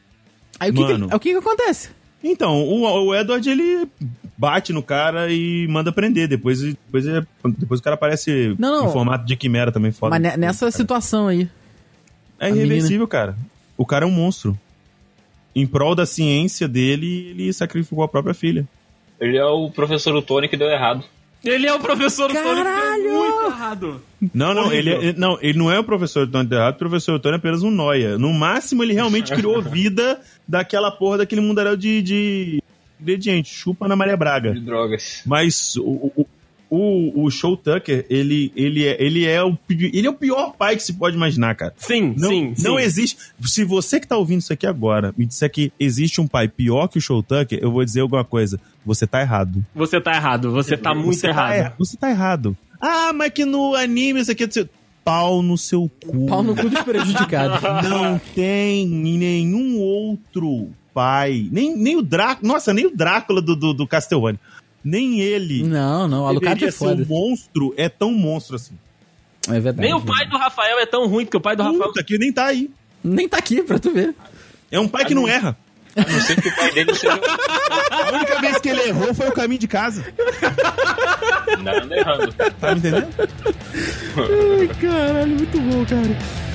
Speaker 2: Aí o que,
Speaker 5: Mano.
Speaker 2: que, o que que acontece?
Speaker 5: Então, o, o Edward, ele bate no cara e manda prender. Depois, depois, é- depois o cara aparece
Speaker 2: Não, não.
Speaker 5: em formato de quimera também, foda.
Speaker 2: Mas ne- nessa situação aí.
Speaker 5: É irreversível, cara. O cara é um monstro. Em prol da ciência dele, ele sacrificou a própria filha.
Speaker 4: Ele é o professor Utoni que deu errado.
Speaker 3: Ele é o professor Tony
Speaker 2: Caralho!
Speaker 3: deu muito errado.
Speaker 5: Não, não, ele, é- não, ele não é o professor Tony errado, o professor Tony é apenas um noia. No máximo, ele realmente criou vida daquela porra daquele mundaréu de, de ingrediente. Chupa na Maria Braga.
Speaker 4: De drogas.
Speaker 5: Mas o, o, o, o Show Tucker, ele, ele, é, ele, é o, ele é o pior pai que se pode imaginar, cara.
Speaker 3: Sim,
Speaker 5: Não,
Speaker 3: sim, sim.
Speaker 5: não existe. Se você que tá ouvindo isso aqui agora me disser que existe um pai pior que o Show Tucker, eu vou dizer alguma coisa. Você tá errado.
Speaker 3: Você tá errado, você tá muito
Speaker 5: você
Speaker 3: errado.
Speaker 5: Tá, er- você tá errado. Ah, mas que no anime isso aqui. isso- Pau no seu cu.
Speaker 2: Pau no cu dos prejudicados.
Speaker 5: Não tem nenhum outro pai. Nem, nem o Drácula. Nossa, nem o Drácula do, do, do Castlevania. Nem ele.
Speaker 2: Não, não, o Alucard é
Speaker 5: ser
Speaker 2: foda.
Speaker 5: um monstro. É tão monstro assim.
Speaker 2: É verdade.
Speaker 3: Nem o pai do Rafael é tão ruim, porque o pai do Rafael.
Speaker 5: Puta, que nem tá aí.
Speaker 2: Nem tá aqui pra tu ver.
Speaker 5: É um pai que não erra.
Speaker 4: A não ser que o pai dele seja.
Speaker 5: A única vez que ele errou foi o caminho de casa.
Speaker 4: Não, anda errando.
Speaker 5: Tá me entendendo?
Speaker 2: Ai, caralho, muito bom, cara.